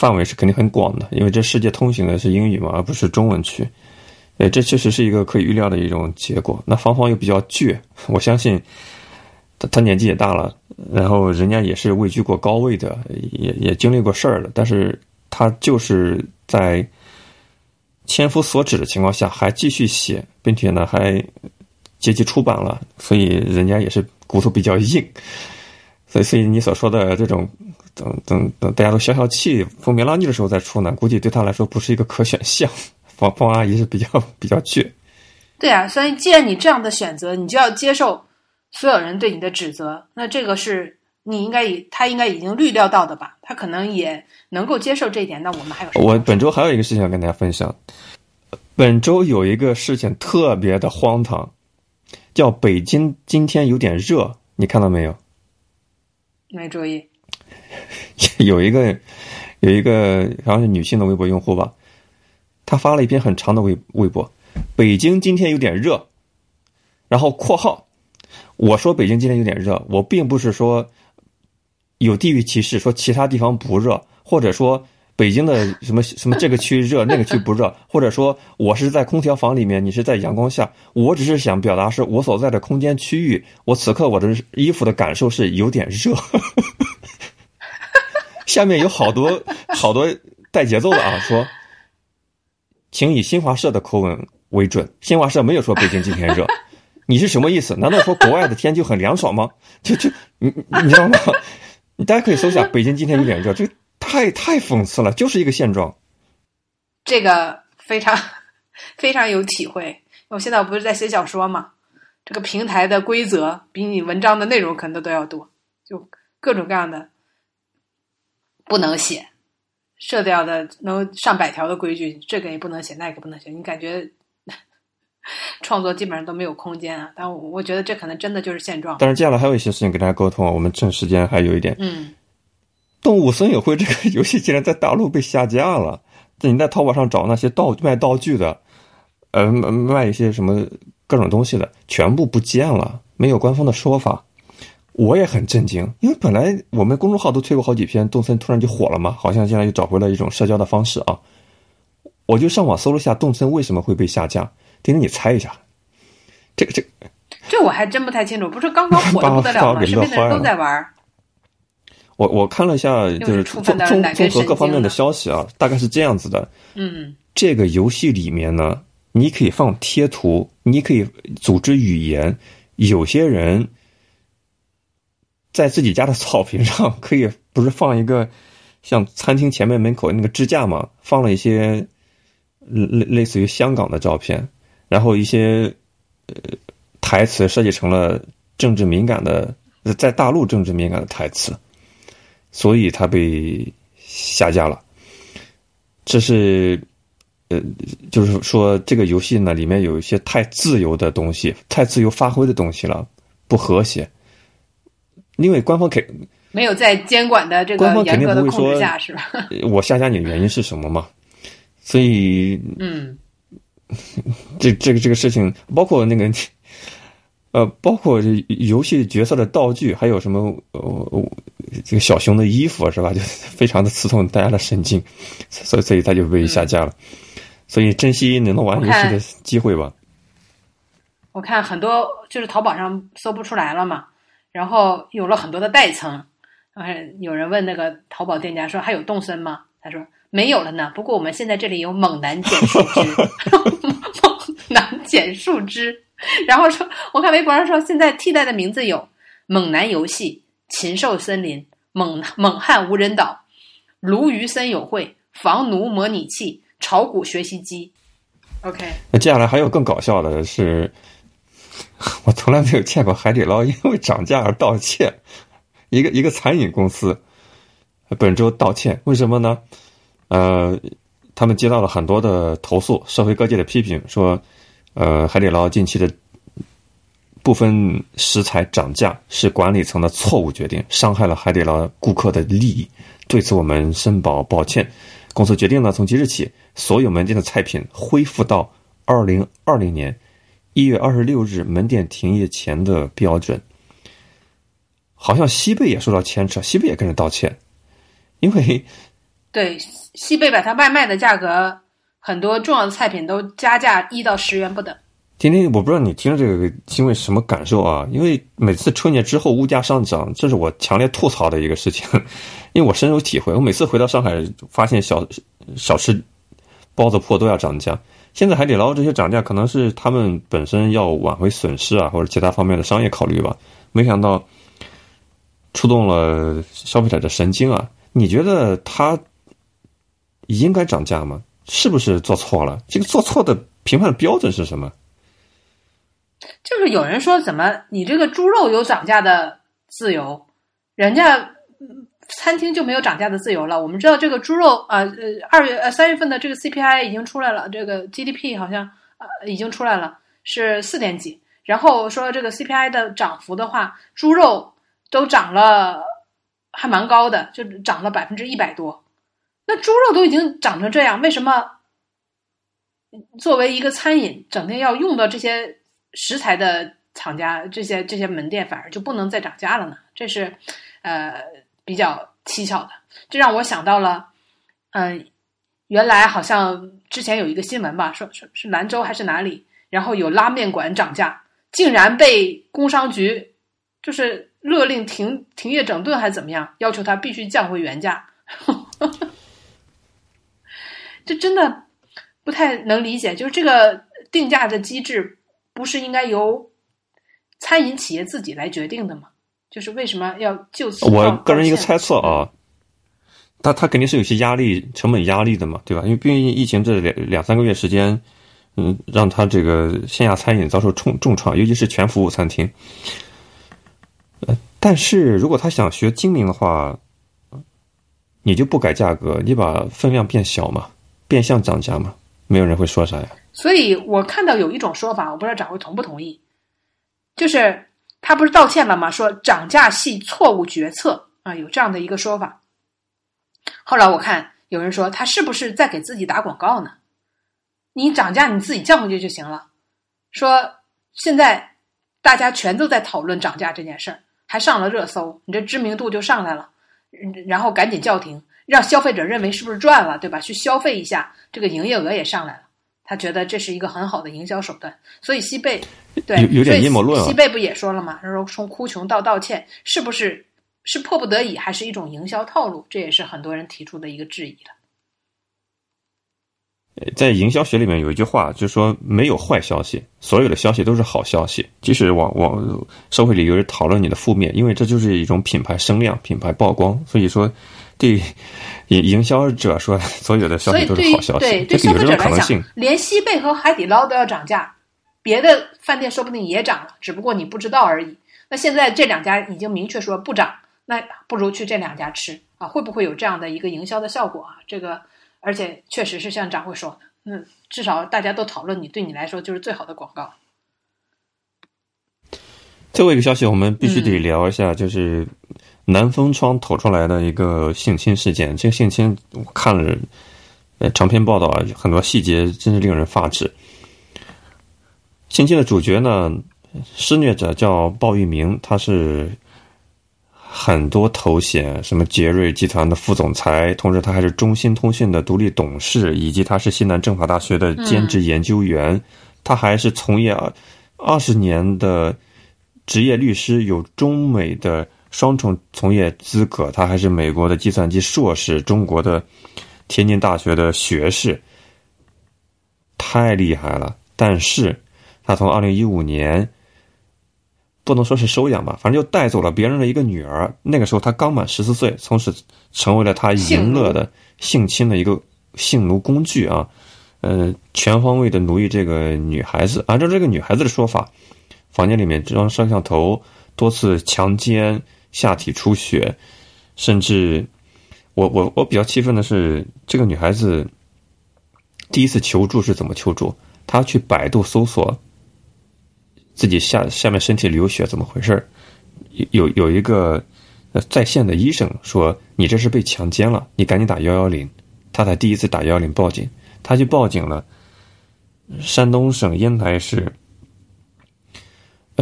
范围是肯定很广的。因为这世界通行的是英语嘛，而不是中文区。呃，这确实是一个可以预料的一种结果。那芳芳又比较倔，我相信他他年纪也大了，然后人家也是位居过高位的，也也经历过事儿了，但是。他就是在千夫所指的情况下还继续写，并且呢还结集出版了，所以人家也是骨头比较硬。所以，所以你所说的这种等等等，大家都消消气、风平浪静的时候再出呢，估计对他来说不是一个可选项。方方阿姨是比较比较倔。对啊，所以既然你这样的选择，你就要接受所有人对你的指责，那这个是。你应该已他应该已经预料到的吧？他可能也能够接受这一点。那我们还有我本周还有一个事情要跟大家分享。本周有一个事情特别的荒唐，叫北京今天有点热，你看到没有？没注意。有一个有一个好像是女性的微博用户吧，她发了一篇很长的微微博，北京今天有点热，然后括号，我说北京今天有点热，我并不是说有地域歧视，说其他地方不热，或者说。北京的什么什么这个区热那个区不热，或者说我是在空调房里面，你是在阳光下，我只是想表达是我所在的空间区域，我此刻我的衣服的感受是有点热。下面有好多好多带节奏的啊，说，请以新华社的口吻为准，新华社没有说北京今天热，你是什么意思？难道说国外的天就很凉爽吗？就就你你知道吗？大家可以搜一下，北京今天有点热，这。太太讽刺了，就是一个现状。这个非常非常有体会。我现在我不是在写小说嘛，这个平台的规则比你文章的内容可能都要多，就各种各样的不能写，设掉的能上百条的规矩，这个也不能写，那个不能写，你感觉 创作基本上都没有空间啊。但我觉得这可能真的就是现状。但是接下来还有一些事情跟大家沟通，我们趁时间还有一点，嗯。动物森友会这个游戏竟然在大陆被下架了！你在淘宝上找那些道卖道具的，呃，卖一些什么各种东西的，全部不见了，没有官方的说法。我也很震惊，因为本来我们公众号都推过好几篇，动森突然就火了嘛，好像现在又找回了一种社交的方式啊。我就上网搜了下动森为什么会被下架，丁丁你猜一下，这个这这我还真不太清楚，不是刚刚火的不得了吗？身边的人都在玩。我我看了一下，就是综综综合各方面的消息啊，大概是这样子的。嗯，这个游戏里面呢，你可以放贴图，你可以组织语言。有些人在自己家的草坪上，可以不是放一个像餐厅前面门口那个支架嘛，放了一些类类似于香港的照片，然后一些呃台词设计成了政治敏感的，在大陆政治敏感的台词。所以它被下架了，这是，呃，就是说这个游戏呢里面有一些太自由的东西，太自由发挥的东西了，不和谐。因为官方肯没有在监管的这个官方肯定不会说是吧？我下架你的原因是什么嘛？所以，嗯，这这个这个事情，包括那个。呃，包括游戏角色的道具，还有什么呃，这个小熊的衣服是吧？就 非常的刺痛大家的神经，所以所以它就被下架了。所以珍惜能玩游戏的机会吧。我看很多就是淘宝上搜不出来了嘛，然后有了很多的代称。嗯，有人问那个淘宝店家说还有动森吗？他说没有了呢。不过我们现在这里有猛男捡树枝，猛男捡树枝。然后说，我看微博上说，现在替代的名字有“猛男游戏”“禽兽森林”“猛 猛汉无人岛”“鲈鱼森友会”“房奴模拟器”“炒股学习机”。OK，那接下来还有更搞笑的是，我从来没有见过海底捞因为涨价而道歉。一个一个餐饮公司本周道歉，为什么呢？呃，他们接到了很多的投诉，社会各界的批评，说。呃，海底捞近期的部分食材涨价是管理层的错误决定，伤害了海底捞顾客的利益。对此，我们深表抱歉。公司决定呢，从即日起，所有门店的菜品恢复到二零二零年一月二十六日门店停业前的标准。好像西贝也受到牵扯，西贝也跟着道歉，因为对西贝把它外卖的价格。很多重要的菜品都加价一到十元不等。天天，我不知道你听了这个新闻什么感受啊？因为每次春节之后物价上涨，这是我强烈吐槽的一个事情，因为我深有体会。我每次回到上海，发现小小吃包子铺都要涨价。现在海底捞这些涨价，可能是他们本身要挽回损失啊，或者其他方面的商业考虑吧。没想到触动了消费者的神经啊！你觉得他应该涨价吗？是不是做错了？这个做错的评判标准是什么？就是有人说，怎么你这个猪肉有涨价的自由，人家餐厅就没有涨价的自由了？我们知道这个猪肉啊，呃，二月呃三月份的这个 CPI 已经出来了，这个 GDP 好像呃已经出来了，是四点几。然后说这个 CPI 的涨幅的话，猪肉都涨了还蛮高的，就涨了百分之一百多。那猪肉都已经涨成这样，为什么作为一个餐饮，整天要用到这些食材的厂家，这些这些门店反而就不能再涨价了呢？这是呃比较蹊跷的。这让我想到了，嗯，原来好像之前有一个新闻吧，说说是兰州还是哪里，然后有拉面馆涨价，竟然被工商局就是勒令停停业整顿，还是怎么样，要求他必须降回原价。这真的不太能理解，就是这个定价的机制不是应该由餐饮企业自己来决定的吗？就是为什么要就此？我个人一个猜测啊，他他肯定是有些压力、成本压力的嘛，对吧？因为毕竟疫情这两两三个月时间，嗯，让他这个线下餐饮遭受重重创，尤其是全服务餐厅。呃，但是如果他想学精明的话，你就不改价格，你把分量变小嘛。变相涨价嘛，没有人会说啥呀。所以我看到有一种说法，我不知道掌柜同不同意，就是他不是道歉了吗？说涨价系错误决策啊，有这样的一个说法。后来我看有人说他是不是在给自己打广告呢？你涨价你自己降回去就行了。说现在大家全都在讨论涨价这件事儿，还上了热搜，你这知名度就上来了，然后赶紧叫停。让消费者认为是不是赚了，对吧？去消费一下，这个营业额也上来了。他觉得这是一个很好的营销手段。所以西贝对有点阴谋论西贝不也说了吗？他说从哭穷到道歉，是不是是迫不得已，还是一种营销套路？这也是很多人提出的一个质疑了。在营销学里面有一句话，就是说没有坏消息，所有的消息都是好消息。即使往往社会里有人讨论你的负面，因为这就是一种品牌声量、品牌曝光。所以说。对营营销者说，所有的消息都是好消息。对对消费者来讲，连西贝和海底捞都要涨价，别的饭店说不定也涨了，只不过你不知道而已。那现在这两家已经明确说不涨，那不如去这两家吃啊？会不会有这样的一个营销的效果啊？这个，而且确实是像张会说的，嗯，至少大家都讨论你，对你来说就是最好的广告。最后一个消息，我们必须得聊一下，就是。南风窗投出来的一个性侵事件，这个性侵我看了，呃，长篇报道啊，很多细节真是令人发指。性侵的主角呢，施虐者叫鲍玉明，他是很多头衔，什么杰瑞集团的副总裁，同时他还是中兴通讯的独立董事，以及他是西南政法大学的兼职研究员，他还是从业二十年的职业律师，有中美的。双重从业资格，他还是美国的计算机硕士，中国的天津大学的学士，太厉害了。但是，他从二零一五年不能说是收养吧，反正就带走了别人的一个女儿。那个时候他刚满十四岁，从此成为了他淫乐的性侵的一个性奴工具啊！呃，全方位的奴役这个女孩子。按照这个女孩子的说法，房间里面装摄像头，多次强奸。下体出血，甚至我我我比较气愤的是，这个女孩子第一次求助是怎么求助？她去百度搜索自己下下面身体流血怎么回事有有一个在线的医生说你这是被强奸了，你赶紧打幺幺零。她才第一次打幺幺零报警，她去报警了。山东省烟台市。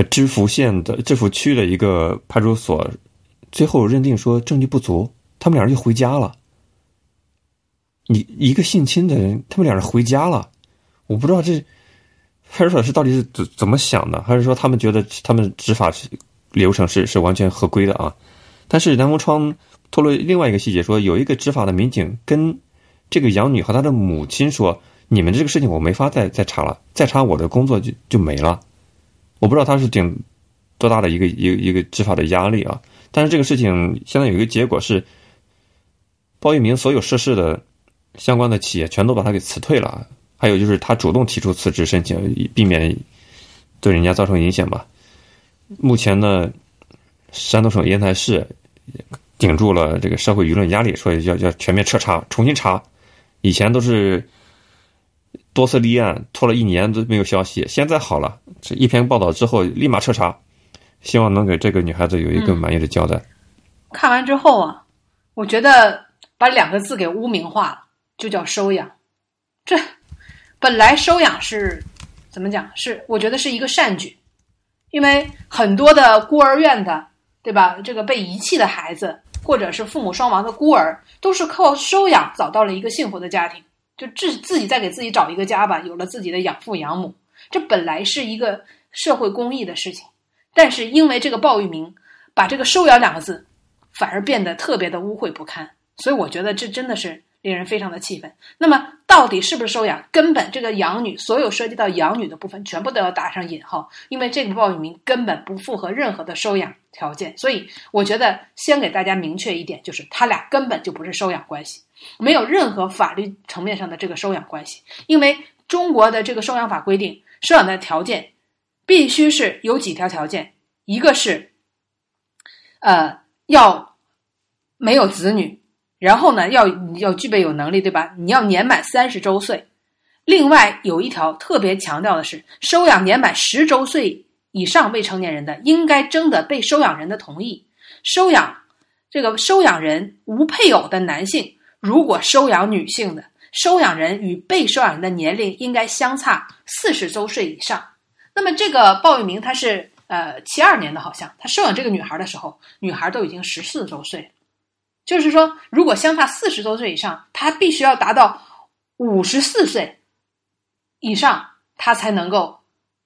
知府县的知府区的一个派出所，最后认定说证据不足，他们两人就回家了。你一个性侵的人，他们两人回家了，我不知道这派出所是到底是怎怎么想的，还是说他们觉得他们执法流程是是完全合规的啊？但是南宫窗透露另外一个细节，说有一个执法的民警跟这个养女和她的母亲说：“你们这个事情我没法再再查了，再查我的工作就就没了。”我不知道他是顶多大的一个一个一个执法的压力啊！但是这个事情现在有一个结果是，鲍玉明所有涉事的相关的企业全都把他给辞退了，还有就是他主动提出辞职申请，避免对人家造成影响吧。目前呢，山东省烟台市顶住了这个社会舆论压力，说要要全面彻查，重新查，以前都是。多次立案拖了一年都没有消息，现在好了，这一篇报道之后立马彻查，希望能给这个女孩子有一个满意的交代。看完之后啊，我觉得把两个字给污名化了，就叫收养。这本来收养是怎么讲？是我觉得是一个善举，因为很多的孤儿院的，对吧？这个被遗弃的孩子，或者是父母双亡的孤儿，都是靠收养找到了一个幸福的家庭，就自自己再给自己找一个家吧，有了自己的养父养母。这本来是一个社会公益的事情，但是因为这个鲍玉明把这个“收养”两个字。反而变得特别的污秽不堪，所以我觉得这真的是令人非常的气愤。那么，到底是不是收养？根本这个养女，所有涉及到养女的部分，全部都要打上引号，因为这个鲍玉明根本不符合任何的收养条件。所以，我觉得先给大家明确一点，就是他俩根本就不是收养关系，没有任何法律层面上的这个收养关系。因为中国的这个收养法规定，收养的条件必须是有几条条件，一个是，呃，要。没有子女，然后呢，要要具备有能力，对吧？你要年满三十周岁。另外有一条特别强调的是，收养年满十周岁以上未成年人的，应该征得被收养人的同意。收养这个收养人无配偶的男性，如果收养女性的，收养人与被收养人的年龄应该相差四十周岁以上。那么这个鲍玉明他是呃七二年的，好像他收养这个女孩的时候，女孩都已经十四周岁。就是说，如果相差四十周岁以上，他必须要达到五十四岁以上，他才能够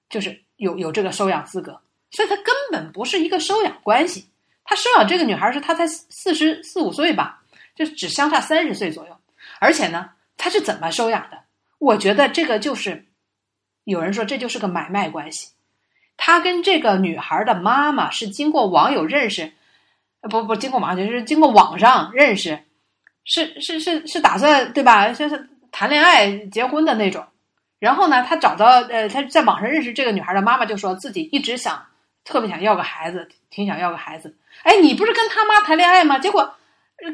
就是有有这个收养资格。所以，他根本不是一个收养关系。他收养这个女孩是他才四十四五岁吧，就只相差三十岁左右。而且呢，他是怎么收养的？我觉得这个就是有人说这就是个买卖关系。他跟这个女孩的妈妈是经过网友认识。不不，经过网就是经过网上认识，是是是是打算对吧？就是谈恋爱结婚的那种。然后呢，他找到呃，他在网上认识这个女孩的妈妈，就说自己一直想特别想要个孩子，挺想要个孩子。哎，你不是跟他妈谈恋爱吗？结果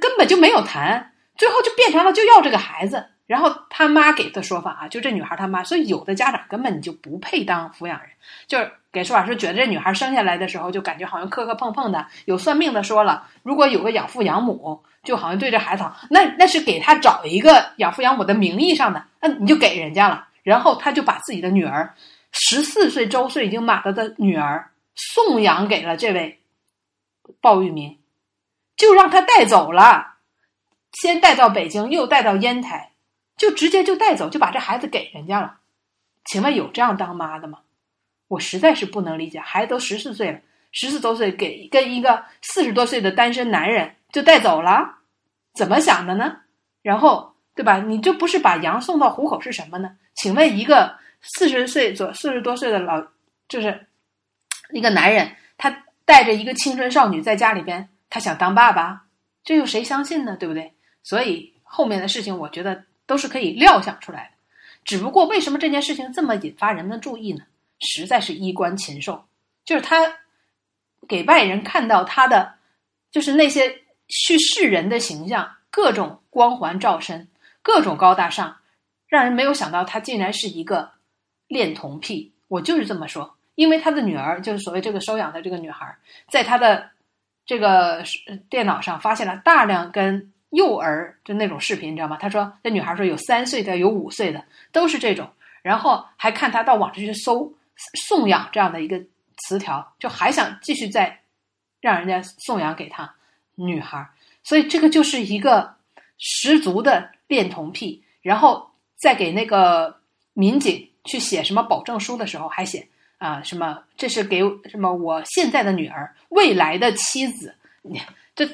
根本就没有谈，最后就变成了就要这个孩子。然后他妈给的说法啊，就这女孩他妈，所以有的家长根本你就不配当抚养人，就是给说法是觉得这女孩生下来的时候就感觉好像磕磕碰碰的。有算命的说了，如果有个养父养母，就好像对这孩子好，那那是给他找一个养父养母的名义上的，那你就给人家了。然后他就把自己的女儿十四岁周岁已经满了的女儿送养给了这位鲍玉明，就让他带走了，先带到北京，又带到烟台。就直接就带走，就把这孩子给人家了。请问有这样当妈的吗？我实在是不能理解。孩子都十四岁了，十四多岁给跟一个四十多岁的单身男人就带走了，怎么想的呢？然后对吧？你这不是把羊送到虎口是什么呢？请问一个四十岁左四十多岁的老，就是一个男人，他带着一个青春少女在家里边，他想当爸爸，这又谁相信呢？对不对？所以后面的事情，我觉得。都是可以料想出来的，只不过为什么这件事情这么引发人们的注意呢？实在是衣冠禽兽，就是他给外人看到他的，就是那些去世人的形象，各种光环照身，各种高大上，让人没有想到他竟然是一个恋童癖。我就是这么说，因为他的女儿，就是所谓这个收养的这个女孩，在他的这个电脑上发现了大量跟。幼儿就那种视频，你知道吗？他说，那女孩说有三岁的，有五岁的，都是这种。然后还看他到网上去搜送养这样的一个词条，就还想继续再让人家送养给他女孩。所以这个就是一个十足的恋童癖。然后在给那个民警去写什么保证书的时候，还写啊什么这是给什么我现在的女儿未来的妻子，这。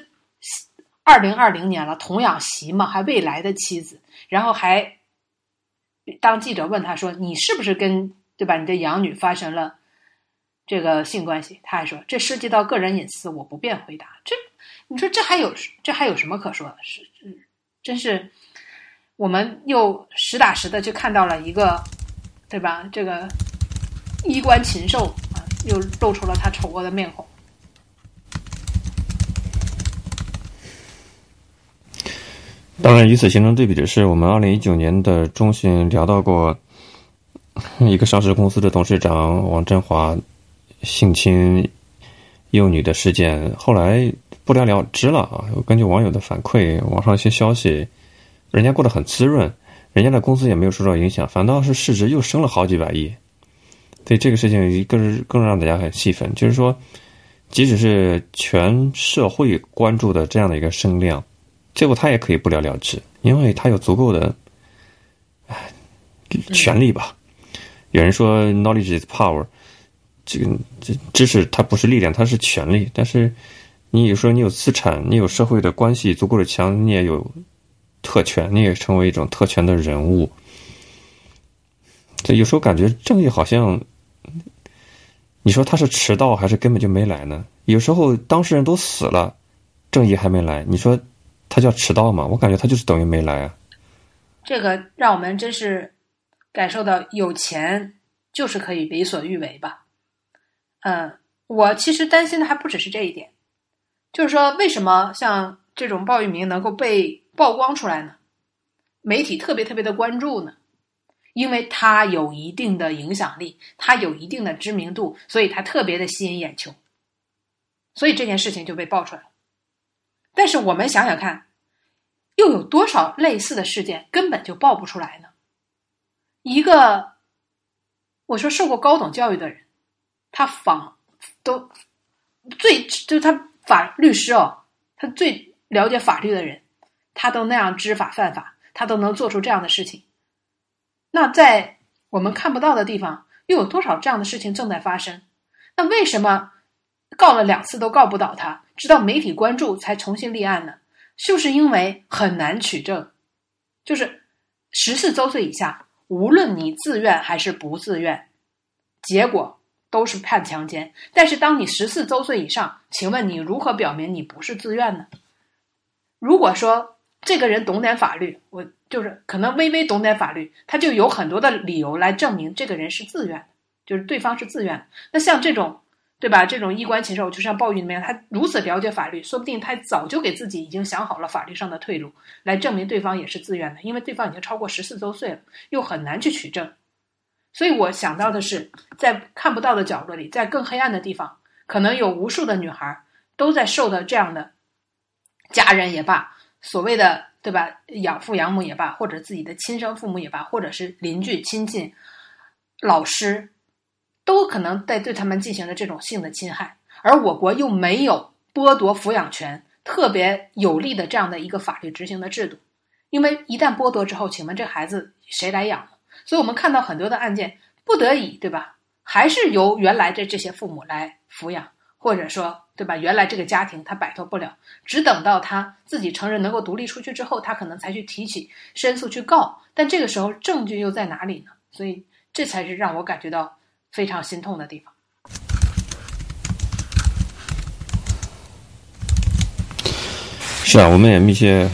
二零二零年了，童养媳嘛，还未来的妻子，然后还当记者问他说：“你是不是跟对吧？你的养女发生了这个性关系？”他还说：“这涉及到个人隐私，我不便回答。”这你说这还有这还有什么可说的？是真是我们又实打实的就看到了一个对吧？这个衣冠禽兽啊，又露出了他丑恶的面孔。当然，与此形成对比的是，我们二零一九年的中旬聊到过一个上市公司的董事长王振华性侵幼女的事件。后来不了了之了啊。根据网友的反馈，网上一些消息，人家过得很滋润，人家的公司也没有受到影响，反倒是市值又升了好几百亿。所以这个事情更更让大家很气愤，就是说，即使是全社会关注的这样的一个声量，最后他也可以不了了之，因为他有足够的，唉，权力吧。有人说 “knowledge is power”，这个这知识它不是力量，它是权力。但是你有时候你有资产，你有社会的关系足够的强，你也有特权，你也成为一种特权的人物。这有时候感觉正义好像，你说他是迟到还是根本就没来呢？有时候当事人都死了，正义还没来，你说他叫迟到吗？我感觉他就是等于没来啊。这个让我们真是。感受到有钱就是可以为所欲为吧？嗯，我其实担心的还不只是这一点，就是说为什么像这种鲍玉明能够被曝光出来呢？媒体特别特别的关注呢？因为他有一定的影响力，他有一定的知名度，所以他特别的吸引眼球，所以这件事情就被爆出来了。但是我们想想看，又有多少类似的事件根本就爆不出来呢？一个，我说受过高等教育的人，他仿都最就他法律师哦，他最了解法律的人，他都那样知法犯法，他都能做出这样的事情。那在我们看不到的地方，又有多少这样的事情正在发生？那为什么告了两次都告不倒他，直到媒体关注才重新立案呢？就是因为很难取证？就是十四周岁以下。无论你自愿还是不自愿，结果都是判强奸。但是，当你十四周岁以上，请问你如何表明你不是自愿呢？如果说这个人懂点法律，我就是可能微微懂点法律，他就有很多的理由来证明这个人是自愿的，就是对方是自愿的。那像这种。对吧？这种衣冠禽兽，就像鲍玉那样，他如此了解法律，说不定他早就给自己已经想好了法律上的退路，来证明对方也是自愿的，因为对方已经超过十四周岁了，又很难去取证。所以我想到的是，在看不到的角落里，在更黑暗的地方，可能有无数的女孩都在受到这样的家人也罢，所谓的对吧，养父养母也罢，或者自己的亲生父母也罢，或者是邻居亲戚、老师。都可能在对他们进行了这种性的侵害，而我国又没有剥夺抚养权特别有力的这样的一个法律执行的制度，因为一旦剥夺之后，请问这孩子谁来养？所以我们看到很多的案件，不得已，对吧？还是由原来的这些父母来抚养，或者说，对吧？原来这个家庭他摆脱不了，只等到他自己成人能够独立出去之后，他可能才去提起申诉去告，但这个时候证据又在哪里呢？所以这才是让我感觉到。非常心痛的地方。是啊，我们也密切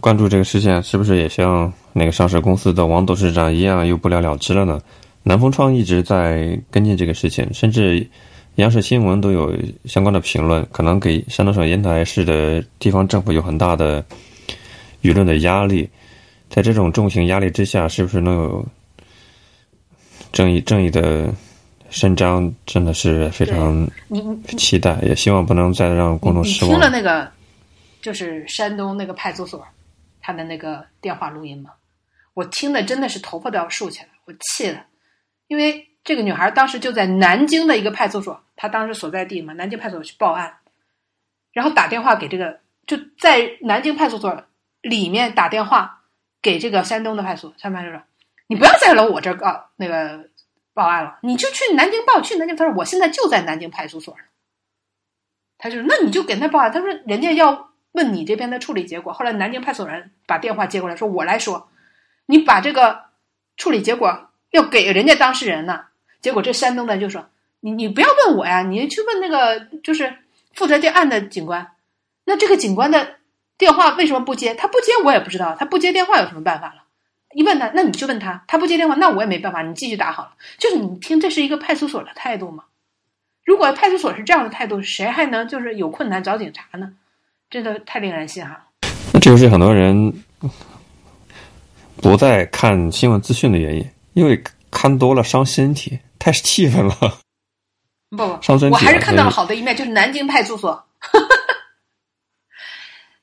关注这个事件，是不是也像那个上市公司的王董事长一样，又不了了之了呢？南风窗一直在跟进这个事情，甚至央视新闻都有相关的评论，可能给山东省烟台市的地方政府有很大的舆论的压力。在这种重型压力之下，是不是能有正义正义的？伸张真的是非常期待，也希望不能再让公众失望。听了那个，就是山东那个派出所，他的那个电话录音吗？我听的真的是头发都要竖起来，我气的，因为这个女孩当时就在南京的一个派出所，她当时所在地嘛，南京派出所去报案，然后打电话给这个，就在南京派出所里面打电话给这个山东的派出所，山东派出所，你不要再来我这告那个。报案了，你就去南京报，去南京。他说我现在就在南京派出所。他就说那你就给他报案。他说人家要问你这边的处理结果。后来南京派出所人把电话接过来，说我来说，你把这个处理结果要给人家当事人呢。结果这山东的就说你你不要问我呀，你去问那个就是负责这案的警官。那这个警官的电话为什么不接？他不接我也不知道，他不接电话有什么办法了？一问他，那你就问他，他不接电话，那我也没办法，你继续打好了。就是你听，这是一个派出所的态度吗？如果派出所是这样的态度，谁还能就是有困难找警察呢？真的太令人心寒。那这就是很多人不再看新闻资讯的原因，因为看多了伤身体，太气愤了。不不。我还是看到了好的一面，就是南京派出所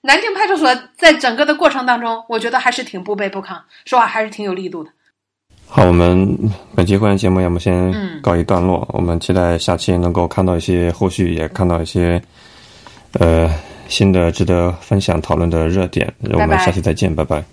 南京派出所在整个的过程当中，我觉得还是挺不卑不亢，说话还是挺有力度的。好，我们本期会员节目要么先嗯告一段落，我们期待下期能够看到一些后续，也看到一些呃新的值得分享讨论的热点。我们下期再见，拜拜